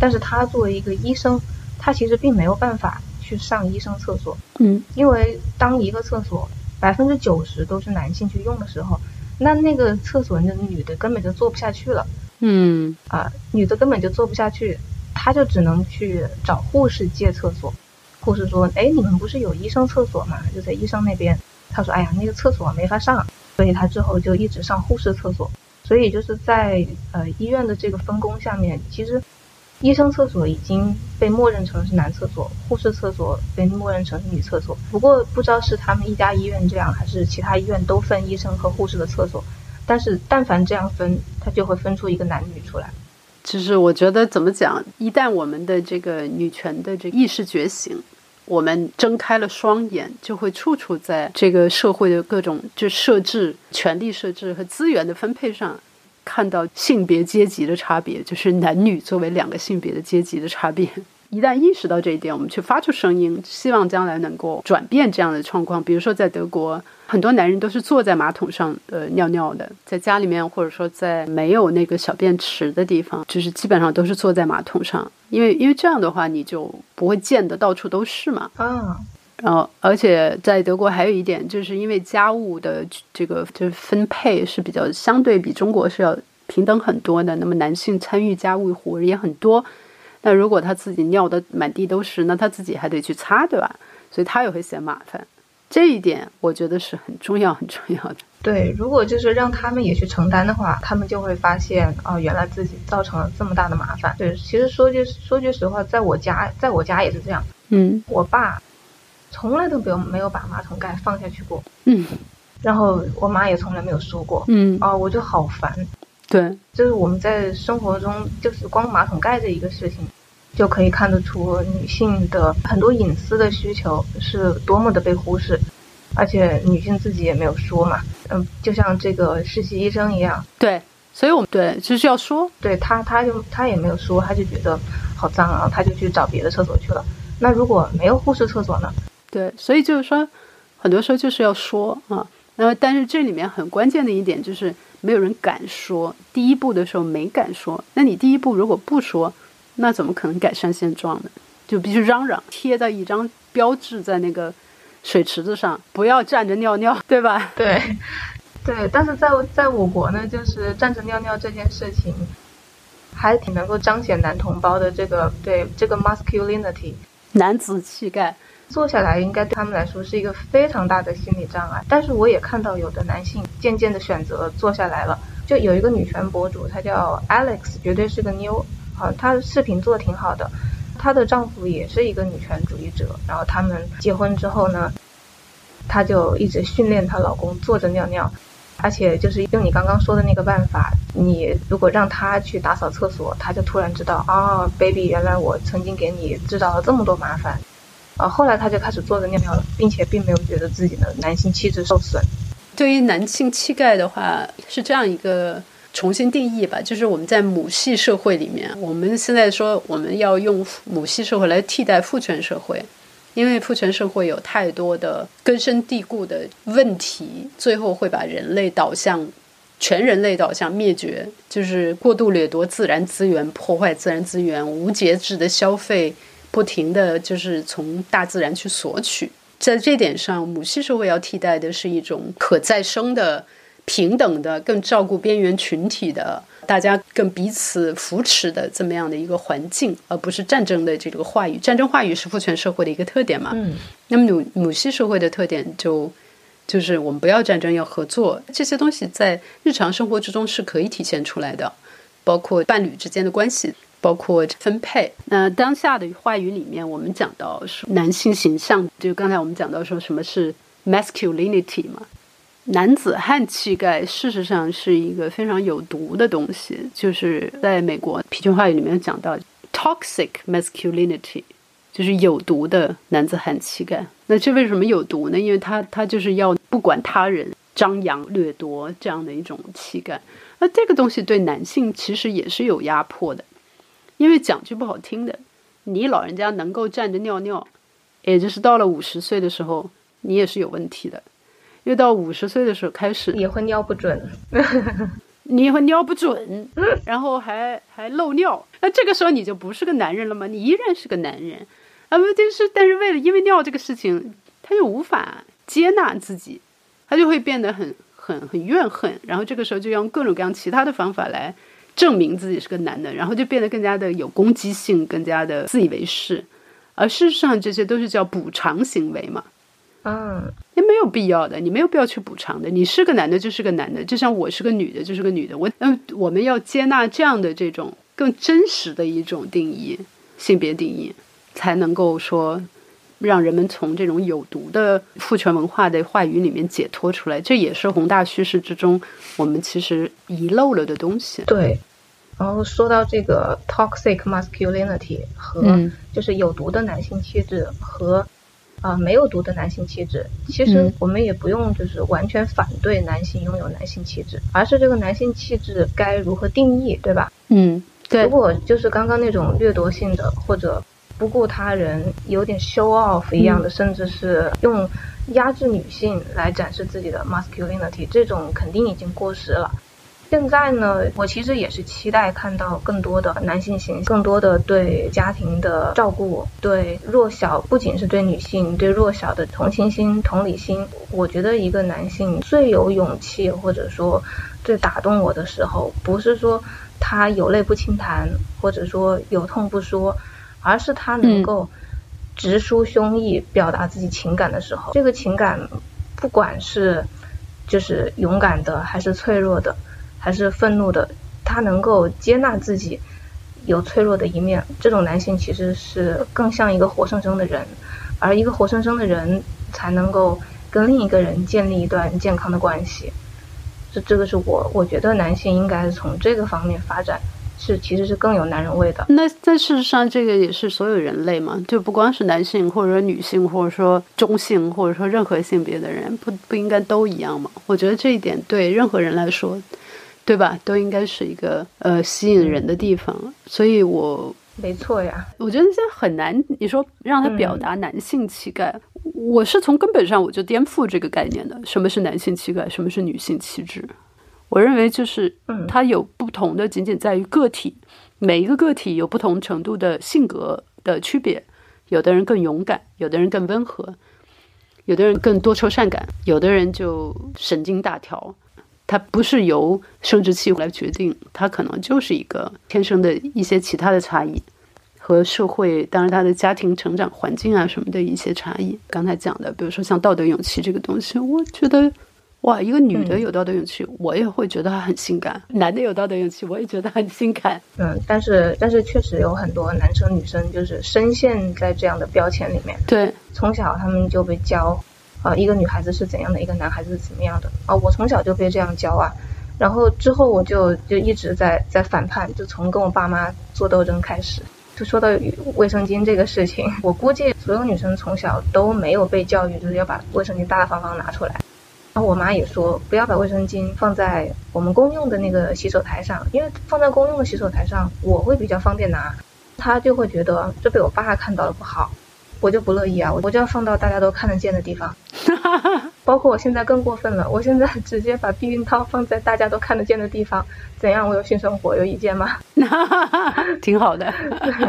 但是他作为一个医生。他其实并没有办法去上医生厕所，嗯，因为当一个厕所百分之九十都是男性去用的时候，那那个厕所那女的根本就坐不下去了，嗯，啊，女的根本就坐不下去，她就只能去找护士借厕所。护士说：“哎，你们不是有医生厕所吗？就在医生那边。”他说：“哎呀，那个厕所没法上，所以他之后就一直上护士厕所。所以就是在呃医院的这个分工下面，其实。”医生厕所已经被默认成是男厕所，护士厕所被默认成是女厕所。不过不知道是他们一家医院这样，还是其他医院都分医生和护士的厕所。但是但凡这样分，他就会分出一个男女出来。就是我觉得怎么讲，一旦我们的这个女权的这意识觉醒，我们睁开了双眼，就会处处在这个社会的各种就设置、权力设置和资源的分配上。看到性别阶级的差别，就是男女作为两个性别的阶级的差别。一旦意识到这一点，我们去发出声音，希望将来能够转变这样的状况。比如说，在德国，很多男人都是坐在马桶上呃尿尿的，在家里面或者说在没有那个小便池的地方，就是基本上都是坐在马桶上，因为因为这样的话，你就不会溅得到处都是嘛。啊。然后，而且在德国还有一点，就是因为家务的这个就是分配是比较相对比中国是要平等很多的，那么男性参与家务活也很多。那如果他自己尿的满地都是，那他自己还得去擦，对吧？所以他也会嫌麻烦。这一点我觉得是很重要、很重要的。对，如果就是让他们也去承担的话，他们就会发现哦，原来自己造成了这么大的麻烦。对，其实说句说句实话，在我家，在我家也是这样。嗯，我爸从来都没有没有把马桶盖放下去过。嗯，然后我妈也从来没有说过。嗯，哦，我就好烦。对，就是我们在生活中，就是光马桶盖这一个事情。就可以看得出女性的很多隐私的需求是多么的被忽视，而且女性自己也没有说嘛，嗯，就像这个实习医生一样，对，所以我们对就是要说，对他，他就他也没有说，他就觉得好脏啊，他就去找别的厕所去了。那如果没有护士厕所呢？对，所以就是说，很多时候就是要说啊，那么但是这里面很关键的一点就是没有人敢说，第一步的时候没敢说，那你第一步如果不说。那怎么可能改善现状呢？就必须嚷嚷，贴在一张标志在那个水池子上，不要站着尿尿，对吧？对，对。但是在在我国呢，就是站着尿尿这件事情，还挺能够彰显男同胞的这个对这个 masculinity 男子气概。坐下来应该对他们来说是一个非常大的心理障碍。但是我也看到有的男性渐渐的选择坐下来了。就有一个女权博主，她叫 Alex，绝对是个妞。好，她的视频做的挺好的，她的丈夫也是一个女权主义者，然后他们结婚之后呢，她就一直训练她老公坐着尿尿，而且就是用你刚刚说的那个办法，你如果让他去打扫厕所，他就突然知道啊，baby，原来我曾经给你制造了这么多麻烦，啊，后来他就开始坐着尿尿了，并且并没有觉得自己的男性气质受损。对于男性气概的话，是这样一个。重新定义吧，就是我们在母系社会里面，我们现在说我们要用母系社会来替代父权社会，因为父权社会有太多的根深蒂固的问题，最后会把人类导向全人类导向灭绝，就是过度掠夺自然资源，破坏自然资源，无节制的消费，不停的就是从大自然去索取。在这点上，母系社会要替代的是一种可再生的。平等的、更照顾边缘群体的、大家更彼此扶持的这么样的一个环境，而不是战争的这个话语。战争话语是父权社会的一个特点嘛？嗯。那么母母系社会的特点就就是我们不要战争，要合作。这些东西在日常生活之中是可以体现出来的，包括伴侣之间的关系，包括分配。那当下的话语里面，我们讲到说男性形象，就刚才我们讲到说什么是 masculinity 嘛？男子汉气概事实上是一个非常有毒的东西，就是在美国皮权话语里面讲到 toxic masculinity，就是有毒的男子汉气概。那这为什么有毒呢？因为他他就是要不管他人，张扬掠夺这样的一种气概。那这个东西对男性其实也是有压迫的，因为讲句不好听的，你老人家能够站着尿尿，也就是到了五十岁的时候，你也是有问题的。越到五十岁的时候开始也会尿不准，你也会尿不准，然后还还漏尿，那这个时候你就不是个男人了吗？你依然是个男人，啊不就是但是为了因为尿这个事情，他就无法接纳自己，他就会变得很很很怨恨，然后这个时候就用各种各样其他的方法来证明自己是个男的，然后就变得更加的有攻击性，更加的自以为是，而事实上这些都是叫补偿行为嘛。嗯，也没有必要的，你没有必要去补偿的。你是个男的，就是个男的，就像我是个女的，就是个女的。我，嗯，我们要接纳这样的这种更真实的一种定义，性别定义，才能够说让人们从这种有毒的父权文化的话语里面解脱出来。这也是宏大叙事之中我们其实遗漏了的东西。对，然后说到这个 toxic masculinity 和就是有毒的男性气质和。啊，没有毒的男性气质，其实我们也不用就是完全反对男性拥有男性气质，而是这个男性气质该如何定义，对吧？嗯，对。如果就是刚刚那种掠夺性的或者不顾他人、有点 show off 一样的，甚至是用压制女性来展示自己的 masculinity，这种肯定已经过时了。现在呢，我其实也是期待看到更多的男性形象，更多的对家庭的照顾，对弱小，不仅是对女性，对弱小的同情心、同理心。我觉得一个男性最有勇气，或者说最打动我的时候，不是说他有泪不轻弹，或者说有痛不说，而是他能够直抒胸臆，表达自己情感的时候。这个情感，不管是就是勇敢的，还是脆弱的。还是愤怒的，他能够接纳自己有脆弱的一面，这种男性其实是更像一个活生生的人，而一个活生生的人才能够跟另一个人建立一段健康的关系。这这个是我我觉得男性应该是从这个方面发展，是其实是更有男人味的。那在事实上，这个也是所有人类嘛，就不光是男性或者说女性，或者说中性，或者说任何性别的人，不不应该都一样吗？我觉得这一点对任何人来说。对吧？都应该是一个呃吸引人的地方，所以我没错呀。我觉得现在很难，你说让他表达男性气概，我是从根本上我就颠覆这个概念的。什么是男性气概？什么是女性气质？我认为就是它有不同的，仅仅在于个体，每一个个体有不同程度的性格的区别。有的人更勇敢，有的人更温和，有的人更多愁善感，有的人就神经大条。它不是由生殖器来决定，它可能就是一个天生的一些其他的差异，和社会，当然他的家庭成长环境啊什么的一些差异。刚才讲的，比如说像道德勇气这个东西，我觉得，哇，一个女的有道德勇气，我也会觉得她很性感；男的有道德勇气，我也觉得很性感。嗯，但是但是确实有很多男生女生就是深陷在这样的标签里面。对，从小他们就被教。啊，一个女孩子是怎样的，一个男孩子是怎么样的啊？我从小就被这样教啊，然后之后我就就一直在在反叛，就从跟我爸妈做斗争开始。就说到卫生巾这个事情，我估计所有女生从小都没有被教育，就是要把卫生巾大大方方拿出来。然后我妈也说，不要把卫生巾放在我们公用的那个洗手台上，因为放在公用的洗手台上，我会比较方便拿，她就会觉得这被我爸看到了不好。我就不乐意啊！我就要放到大家都看得见的地方，包括我现在更过分了，我现在直接把避孕套放在大家都看得见的地方，怎样？我有性生活有意见吗？挺好的，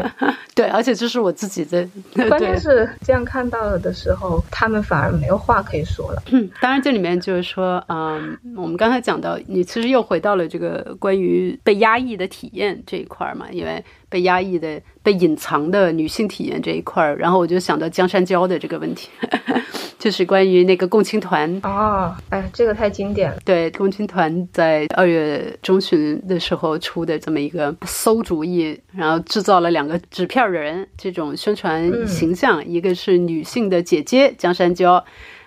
对，而且这是我自己的。关键是这样看到了的时候，他们反而没有话可以说了。嗯，当然这里面就是说，嗯，我们刚才讲到，你其实又回到了这个关于被压抑的体验这一块嘛，因为。被压抑的、被隐藏的女性体验这一块儿，然后我就想到江山娇的这个问题，就是关于那个共青团哦，哎，这个太经典了。对，共青团在二月中旬的时候出的这么一个馊主意，然后制造了两个纸片人这种宣传形象，一个是女性的姐姐江山娇，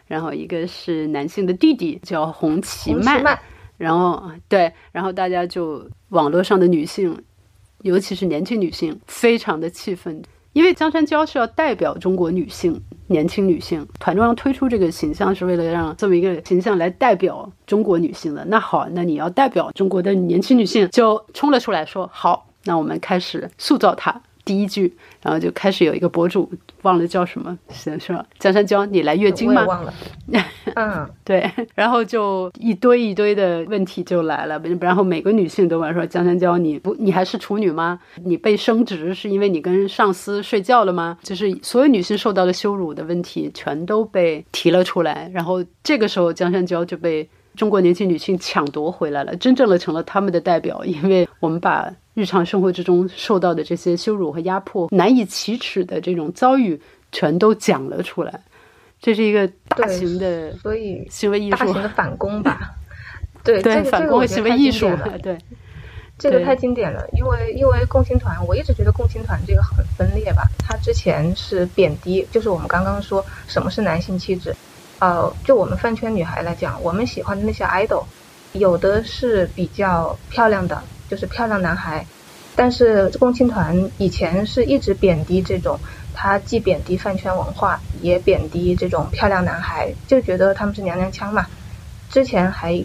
然后一个是男性的弟弟叫洪其曼，然后对，然后大家就网络上的女性。尤其是年轻女性，非常的气愤，因为江山娇是要代表中国女性，年轻女性，团中央推出这个形象是为了让这么一个形象来代表中国女性的。那好，那你要代表中国的年轻女性，就冲了出来说好，那我们开始塑造她。第一句，然后就开始有一个博主忘了叫什么，是说江山娇，你来月经吗？忘了。嗯，对，然后就一堆一堆的问题就来了，然后每个女性都问说江山娇，你不你还是处女吗？你被升职是因为你跟上司睡觉了吗？就是所有女性受到的羞辱的问题全都被提了出来，然后这个时候江山娇就被中国年轻女性抢夺回来了，真正的成了他们的代表，因为我们把。日常生活之中受到的这些羞辱和压迫，难以启齿的这种遭遇，全都讲了出来。这是一个大型的，所以行为艺术，大型的反攻吧。对对，反攻行为艺术。对，这个太经典了。因为因为共青团，我一直觉得共青团这个很分裂吧。他之前是贬低，就是我们刚刚说什么是男性气质。呃，就我们饭圈女孩来讲，我们喜欢的那些 idol，有的是比较漂亮的。就是漂亮男孩，但是共青团以前是一直贬低这种，他既贬低饭圈文化，也贬低这种漂亮男孩，就觉得他们是娘娘腔嘛。之前还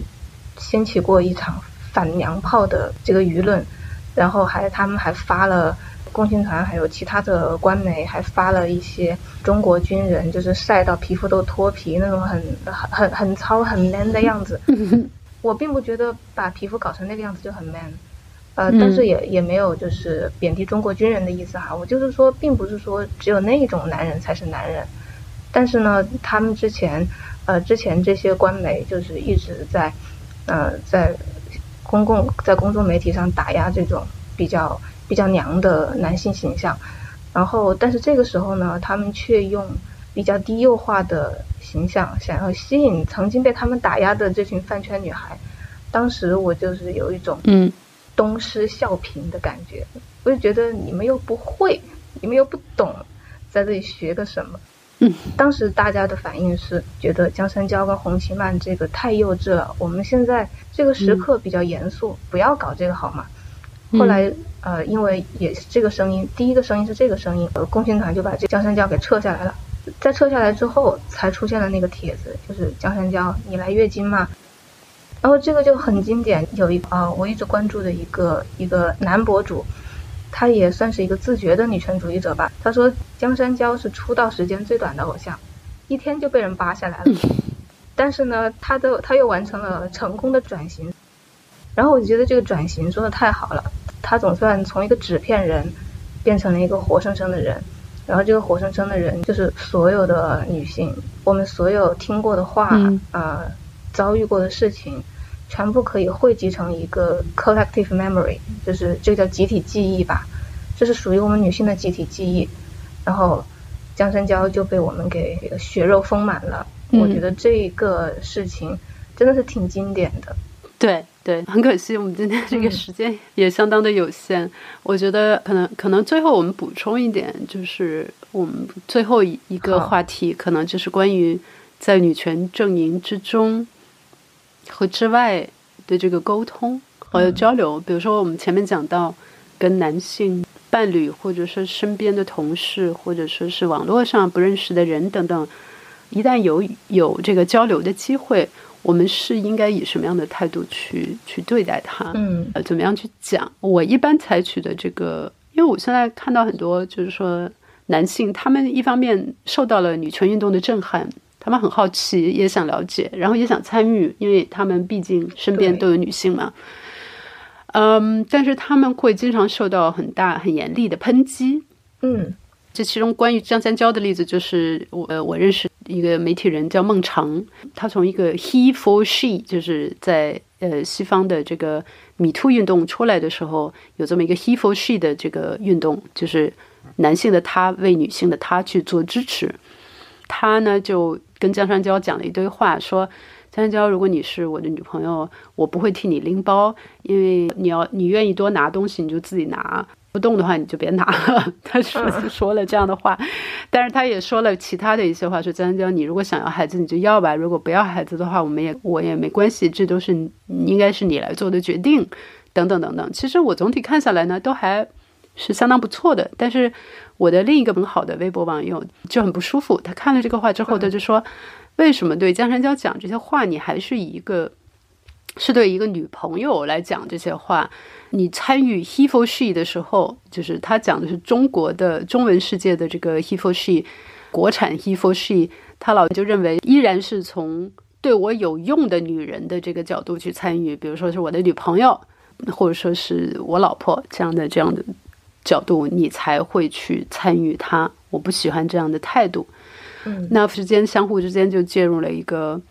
掀起过一场反娘炮的这个舆论，然后还他们还发了共青团还有其他的官媒还发了一些中国军人就是晒到皮肤都脱皮那种很很很很糙很 man 的样子。我并不觉得把皮肤搞成那个样子就很 man，呃，但是也也没有就是贬低中国军人的意思哈。我就是说，并不是说只有那种男人才是男人，但是呢，他们之前呃之前这些官媒就是一直在呃在公共在公众媒体上打压这种比较比较娘的男性形象，然后但是这个时候呢，他们却用比较低幼化的。形象想要吸引曾经被他们打压的这群饭圈女孩，当时我就是有一种嗯东施效颦的感觉，我就觉得你们又不会，你们又不懂，在这里学个什么？嗯，当时大家的反应是觉得江山娇跟洪七曼这个太幼稚了，我们现在这个时刻比较严肃，不要搞这个好吗？后来呃，因为也是这个声音，第一个声音是这个声音，呃，共青团就把这江山娇给撤下来了。在撤下来之后，才出现了那个帖子，就是江山娇，你来月经吗？然后这个就很经典，有一啊，我一直关注的一个一个男博主，他也算是一个自觉的女权主义者吧。他说江山娇是出道时间最短的偶像，一天就被人扒下来了。但是呢，他的他又完成了成功的转型。然后我觉得这个转型说的太好了，他总算从一个纸片人变成了一个活生生的人。然后这个活生生的人，就是所有的女性，我们所有听过的话啊，遭遇过的事情，全部可以汇集成一个 collective memory，就是这个叫集体记忆吧，这是属于我们女性的集体记忆。然后江山娇就被我们给血肉丰满了。我觉得这个事情真的是挺经典的。对。对，很可惜，我们今天这个时间也相当的有限。我觉得可能可能最后我们补充一点，就是我们最后一一个话题，可能就是关于在女权阵营之中和之外的这个沟通和交流。比如说，我们前面讲到跟男性伴侣，或者说身边的同事，或者说是网络上不认识的人等等，一旦有有这个交流的机会。我们是应该以什么样的态度去去对待他？嗯，呃，怎么样去讲？我一般采取的这个，因为我现在看到很多，就是说男性，他们一方面受到了女权运动的震撼，他们很好奇，也想了解，然后也想参与，因为他们毕竟身边都有女性嘛。嗯，但是他们会经常受到很大、很严厉的抨击。嗯。这其中关于张三娇的例子，就是我呃我认识一个媒体人叫孟长，他从一个 he for she，就是在呃西方的这个米兔运动出来的时候，有这么一个 he for she 的这个运动，就是男性的他为女性的他去做支持。他呢就跟江山娇讲了一堆话，说江山娇，如果你是我的女朋友，我不会替你拎包，因为你要你愿意多拿东西，你就自己拿。不动的话，你就别拿了。他说说了这样的话，但是他也说了其他的一些话，说江江，你如果想要孩子，你就要吧；如果不要孩子的话，我们也我也没关系，这都是应该是你来做的决定，等等等等。其实我总体看下来呢，都还是相当不错的。但是我的另一个很好的微博网友就很不舒服，他看了这个话之后，他就说：为什么对江山娇讲这些话，你还是以一个是对一个女朋友来讲这些话？你参与 he for she 的时候，就是他讲的是中国的中文世界的这个 he for she，国产 he for she，他老就认为依然是从对我有用的女人的这个角度去参与，比如说是我的女朋友，或者说是我老婆这样的这样的角度，你才会去参与他。我不喜欢这样的态度。嗯，那之间相互之间就介入了一个。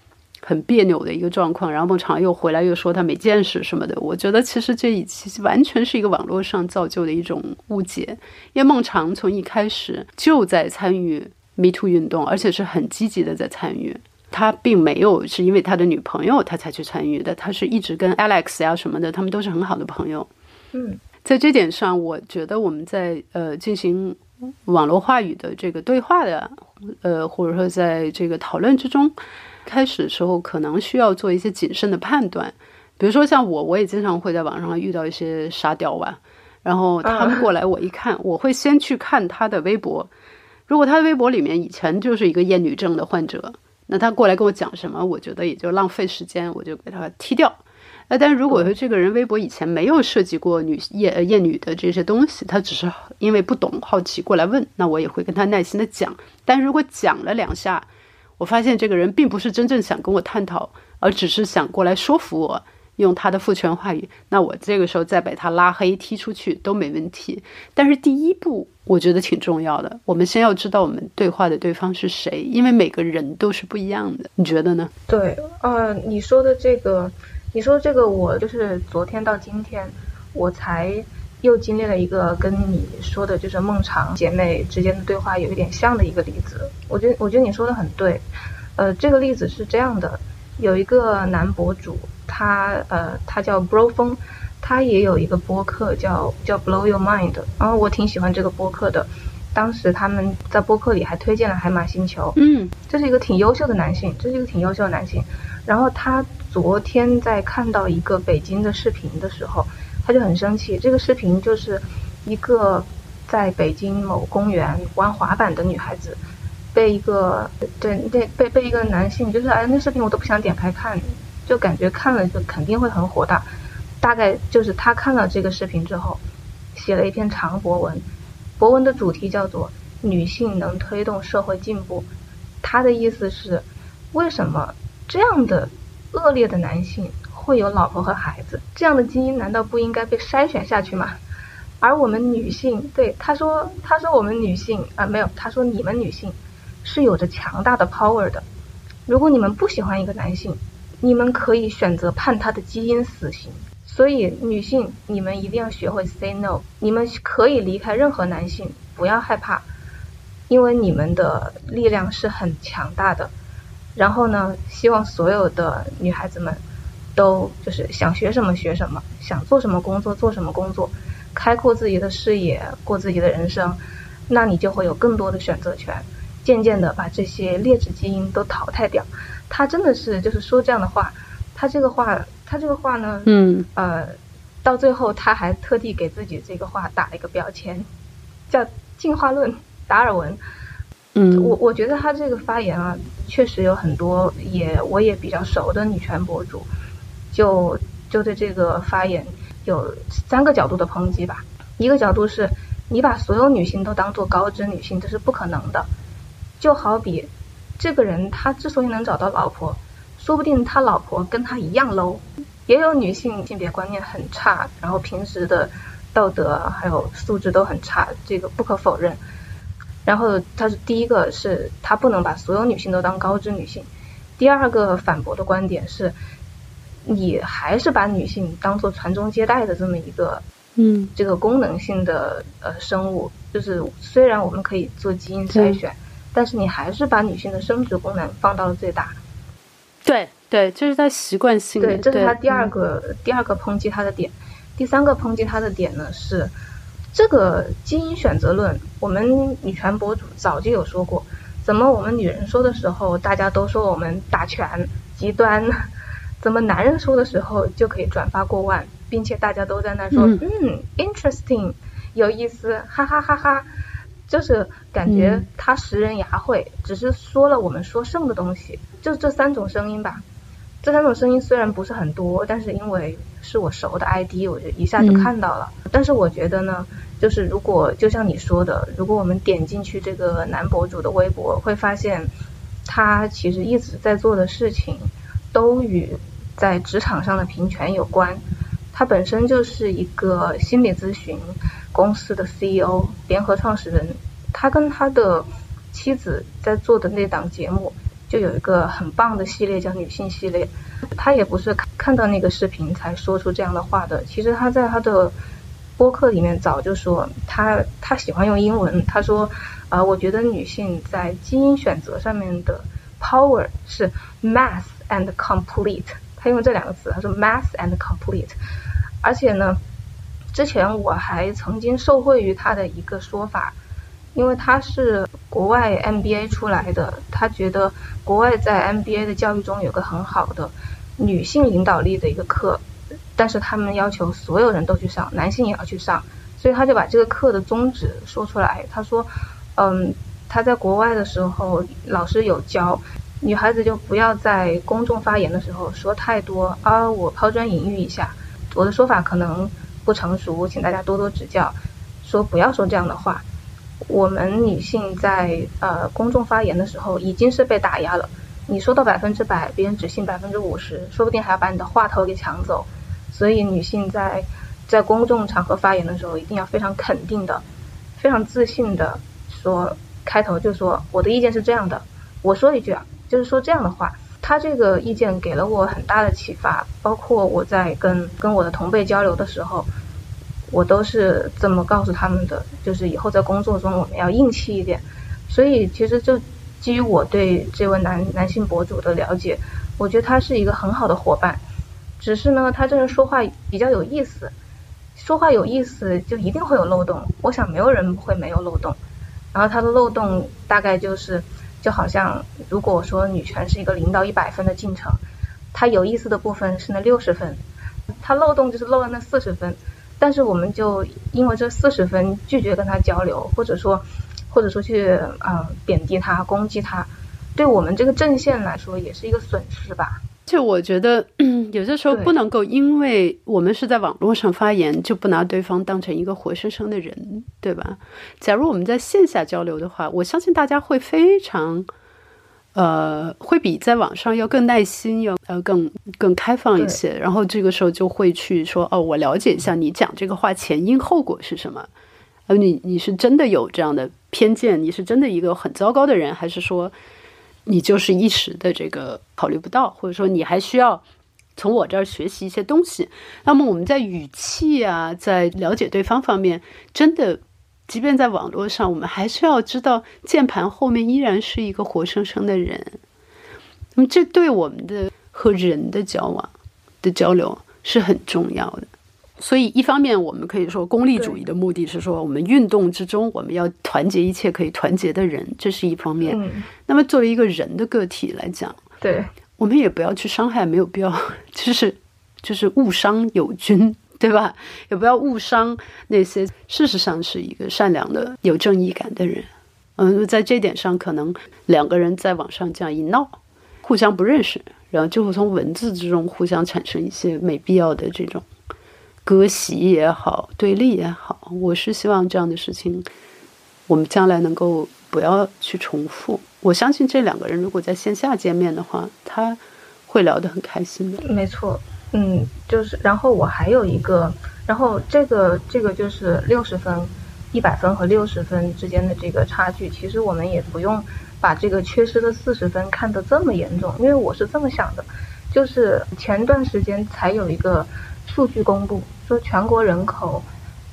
很别扭的一个状况，然后孟尝又回来又说他没见识什么的。我觉得其实这其实完全是一个网络上造就的一种误解，因为孟尝从一开始就在参与 Me Too 运动，而且是很积极的在参与。他并没有是因为他的女朋友他才去参与的，他是一直跟 Alex 呀什么的，他们都是很好的朋友。嗯，在这点上，我觉得我们在呃进行网络话语的这个对话的呃，或者说在这个讨论之中。开始的时候可能需要做一些谨慎的判断，比如说像我，我也经常会在网上遇到一些沙雕吧，然后他们过来，我一看，我会先去看他的微博，如果他的微博里面以前就是一个厌女症的患者，那他过来跟我讲什么，我觉得也就浪费时间，我就给他踢掉。呃，但如果说这个人微博以前没有涉及过女厌厌女的这些东西，他只是因为不懂好奇过来问，那我也会跟他耐心的讲。但如果讲了两下，我发现这个人并不是真正想跟我探讨，而只是想过来说服我。用他的父权话语，那我这个时候再把他拉黑踢出去都没问题。但是第一步，我觉得挺重要的。我们先要知道我们对话的对方是谁，因为每个人都是不一样的。你觉得呢？对，呃，你说的这个，你说这个，我就是昨天到今天，我才又经历了一个跟你说的，就是孟尝姐妹之间的对话有一点像的一个例子。我觉得，我觉得你说的很对。呃，这个例子是这样的。有一个男博主，他呃，他叫 Bro 风，他也有一个播客叫叫 Blow Your Mind，然后我挺喜欢这个播客的。当时他们在播客里还推荐了海马星球，嗯，这是一个挺优秀的男性，这是一个挺优秀的男性。然后他昨天在看到一个北京的视频的时候，他就很生气。这个视频就是一个在北京某公园玩滑板的女孩子。被一个对对被被一个男性，就是哎，那视频我都不想点开看，就感觉看了就肯定会很火大。大概就是他看了这个视频之后，写了一篇长博文，博文的主题叫做“女性能推动社会进步”。他的意思是，为什么这样的恶劣的男性会有老婆和孩子？这样的基因难道不应该被筛选下去吗？而我们女性，对他说，他说我们女性啊，没有，他说你们女性。是有着强大的 power 的。如果你们不喜欢一个男性，你们可以选择判他的基因死刑。所以，女性，你们一定要学会 say no。你们可以离开任何男性，不要害怕，因为你们的力量是很强大的。然后呢，希望所有的女孩子们都就是想学什么学什么，想做什么工作做什么工作，开阔自己的视野，过自己的人生，那你就会有更多的选择权。渐渐的把这些劣质基因都淘汰掉，他真的是就是说这样的话，他这个话，他这个话呢，嗯，呃，到最后他还特地给自己这个话打了一个标签，叫进化论，达尔文。嗯，我我觉得他这个发言啊，确实有很多也我也比较熟的女权博主，就就对这个发言有三个角度的抨击吧。一个角度是，你把所有女性都当做高知女性，这是不可能的。就好比这个人，他之所以能找到老婆，说不定他老婆跟他一样 low。也有女性性别观念很差，然后平时的道德还有素质都很差，这个不可否认。然后他是第一个，是他不能把所有女性都当高知女性。第二个反驳的观点是，你还是把女性当做传宗接代的这么一个，嗯，这个功能性的呃生物。就是虽然我们可以做基因筛选。但是你还是把女性的生殖功能放到了最大，对对，这是他习惯性的。对，这是他第二个第二个抨击他的点。第三个抨击他的点呢是，这个基因选择论，我们女权博主早就有说过，怎么我们女人说的时候，大家都说我们打拳极端，怎么男人说的时候就可以转发过万，并且大家都在那说，嗯，interesting，有意思，哈哈哈哈。就是感觉他识人牙慧，只是说了我们说剩的东西，就这三种声音吧。这三种声音虽然不是很多，但是因为是我熟的 ID，我就一下就看到了。但是我觉得呢，就是如果就像你说的，如果我们点进去这个男博主的微博，会发现他其实一直在做的事情都与在职场上的平权有关。他本身就是一个心理咨询。公司的 CEO 联合创始人，他跟他的妻子在做的那档节目，就有一个很棒的系列叫女性系列。他也不是看看到那个视频才说出这样的话的，其实他在他的播客里面早就说，他他喜欢用英文，他说啊，我觉得女性在基因选择上面的 power 是 mass and complete，他用这两个词，他说 math and complete，而且呢。之前我还曾经受惠于他的一个说法，因为他是国外 MBA 出来的，他觉得国外在 MBA 的教育中有个很好的女性领导力的一个课，但是他们要求所有人都去上，男性也要去上，所以他就把这个课的宗旨说出来。他说，嗯，他在国外的时候，老师有教女孩子就不要在公众发言的时候说太多啊，我抛砖引玉一下，我的说法可能。不成熟，请大家多多指教。说不要说这样的话，我们女性在呃公众发言的时候已经是被打压了。你说到百分之百，别人只信百分之五十，说不定还要把你的话头给抢走。所以女性在在公众场合发言的时候，一定要非常肯定的、非常自信的说，开头就说我的意见是这样的。我说一句啊，就是说这样的话。他这个意见给了我很大的启发，包括我在跟跟我的同辈交流的时候，我都是这么告诉他们的，就是以后在工作中我们要硬气一点。所以其实就基于我对这位男男性博主的了解，我觉得他是一个很好的伙伴。只是呢，他这人说话比较有意思，说话有意思就一定会有漏洞。我想没有人会没有漏洞，然后他的漏洞大概就是。就好像如果说女权是一个零到一百分的进程，它有意思的部分是那六十分，它漏洞就是漏了那四十分，但是我们就因为这四十分拒绝跟他交流，或者说或者说去嗯贬低他、攻击他，对我们这个阵线来说也是一个损失吧。就我觉得，有些时候不能够因为我们是在网络上发言，就不拿对方当成一个活生生的人，对吧？假如我们在线下交流的话，我相信大家会非常，呃，会比在网上要更耐心，要呃更更开放一些。然后这个时候就会去说，哦，我了解一下你讲这个话前因后果是什么？呃，你你是真的有这样的偏见？你是真的一个很糟糕的人，还是说？你就是一时的这个考虑不到，或者说你还需要从我这儿学习一些东西。那么我们在语气啊，在了解对方方面，真的，即便在网络上，我们还是要知道键盘后面依然是一个活生生的人。那么这对我们的和人的交往的交流是很重要的。所以，一方面，我们可以说功利主义的目的是说，我们运动之中，我们要团结一切可以团结的人，这是一方面。那么，作为一个人的个体来讲，对，我们也不要去伤害，没有必要，就是就是误伤友军，对吧？也不要误伤那些事实上是一个善良的、有正义感的人。嗯，在这点上，可能两个人在网上这样一闹，互相不认识，然后就会从文字之中互相产生一些没必要的这种。割席也好，对立也好，我是希望这样的事情，我们将来能够不要去重复。我相信这两个人如果在线下见面的话，他会聊得很开心的。没错，嗯，就是，然后我还有一个，然后这个这个就是六十分、一百分和六十分之间的这个差距，其实我们也不用把这个缺失的四十分看得这么严重，因为我是这么想的，就是前段时间才有一个数据公布。说全国人口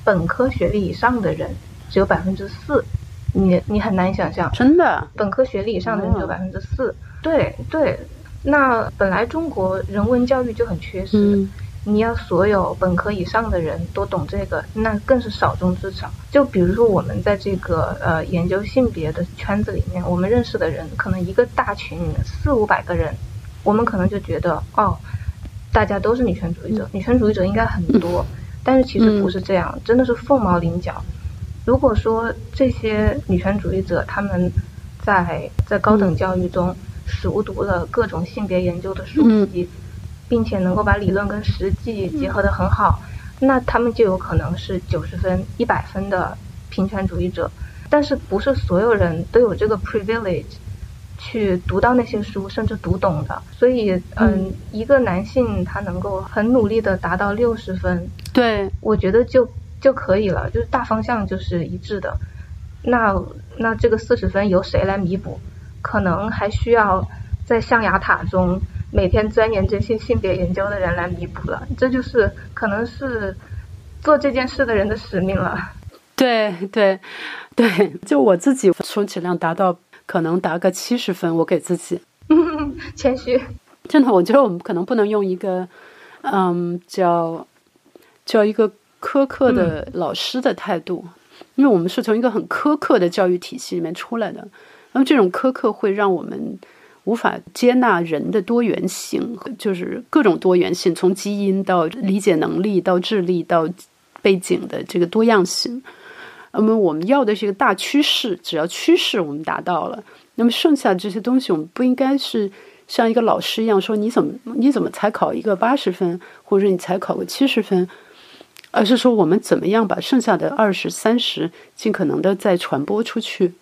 本科学历以上的人只有百分之四，你你很难想象，真的，本科学历以上的人只有百分之四，对对，那本来中国人文教育就很缺失，你要所有本科以上的人都懂这个，那更是少中之少。就比如说我们在这个呃研究性别的圈子里面，我们认识的人可能一个大群里面四五百个人，我们可能就觉得哦。大家都是女权主义者，女权主义者应该很多，但是其实不是这样，真的是凤毛麟角。如果说这些女权主义者他们在在高等教育中熟读了各种性别研究的书籍，并且能够把理论跟实际结合得很好，那他们就有可能是九十分、一百分的平权主义者。但是不是所有人都有这个 privilege。去读到那些书，甚至读懂的，所以，嗯，一个男性他能够很努力的达到六十分，对，我觉得就就可以了，就是大方向就是一致的。那那这个四十分由谁来弥补？可能还需要在象牙塔中每天钻研这些性别研究的人来弥补了。这就是可能是做这件事的人的使命了。对对对，就我自己充其量达到。可能达个七十分，我给自己 谦虚。真的，我觉得我们可能不能用一个，嗯，叫叫一个苛刻的老师的态度，因为我们是从一个很苛刻的教育体系里面出来的。那么这种苛刻会让我们无法接纳人的多元性，就是各种多元性，从基因到理解能力到智力到背景的这个多样性。那么我们要的是一个大趋势，只要趋势我们达到了，那么剩下这些东西我们不应该是像一个老师一样说你怎么你怎么才考一个八十分，或者你才考个七十分？而是说我们怎么样把剩下的二十三十尽可能的再传播出去，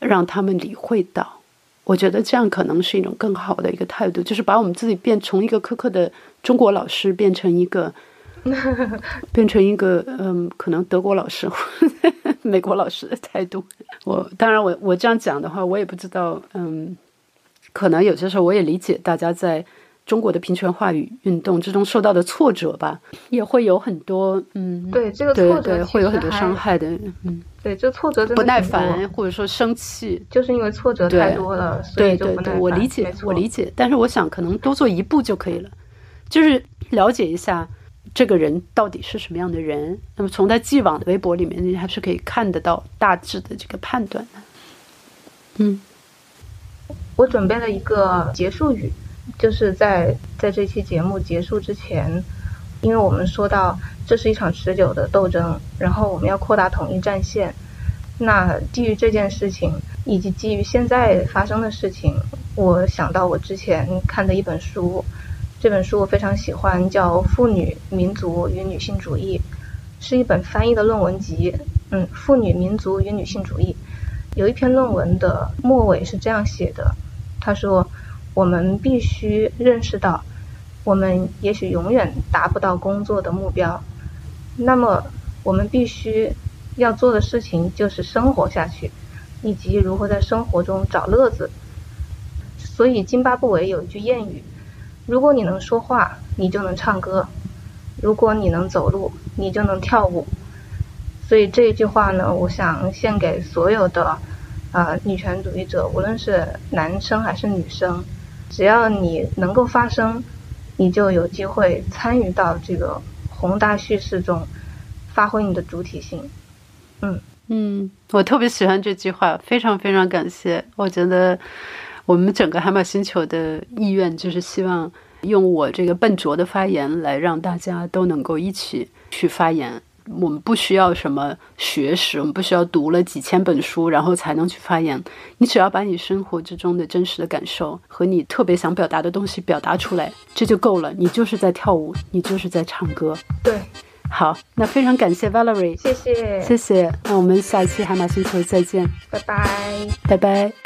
让他们理会到。我觉得这样可能是一种更好的一个态度，就是把我们自己变从一个苛刻的中国老师变成一个，变成一个嗯，可能德国老师、美国老师的态度。我当然，我我这样讲的话，我也不知道，嗯，可能有些时候我也理解大家在。中国的平权话语运动之中受到的挫折吧，也会有很多，嗯，对这个挫折会有很多伤害的，嗯，对，这挫折不耐烦或者说生气，就是因为挫折太多了，所以就不耐烦。我理解，我理解，但是我想可能多做一步就可以了，就是了解一下这个人到底是什么样的人。那么从他既往的微博里面，你还是可以看得到大致的这个判断的。嗯，我准备了一个结束语。就是在在这期节目结束之前，因为我们说到这是一场持久的斗争，然后我们要扩大统一战线。那基于这件事情，以及基于现在发生的事情，我想到我之前看的一本书，这本书我非常喜欢，叫《妇女民族与女性主义》，是一本翻译的论文集。嗯，《妇女民族与女性主义》有一篇论文的末尾是这样写的，他说。我们必须认识到，我们也许永远达不到工作的目标。那么，我们必须要做的事情就是生活下去，以及如何在生活中找乐子。所以，津巴布韦有一句谚语：“如果你能说话，你就能唱歌；如果你能走路，你就能跳舞。”所以这一句话呢，我想献给所有的啊女权主义者，无论是男生还是女生。只要你能够发声，你就有机会参与到这个宏大叙事中，发挥你的主体性。嗯嗯，我特别喜欢这句话，非常非常感谢。我觉得我们整个海马星球的意愿就是希望用我这个笨拙的发言来让大家都能够一起去发言。我们不需要什么学识，我们不需要读了几千本书然后才能去发言。你只要把你生活之中的真实的感受和你特别想表达的东西表达出来，这就够了。你就是在跳舞，你就是在唱歌。对，好，那非常感谢 Valerie，谢谢，谢谢。那我们下期海马星球再见，拜拜，拜拜。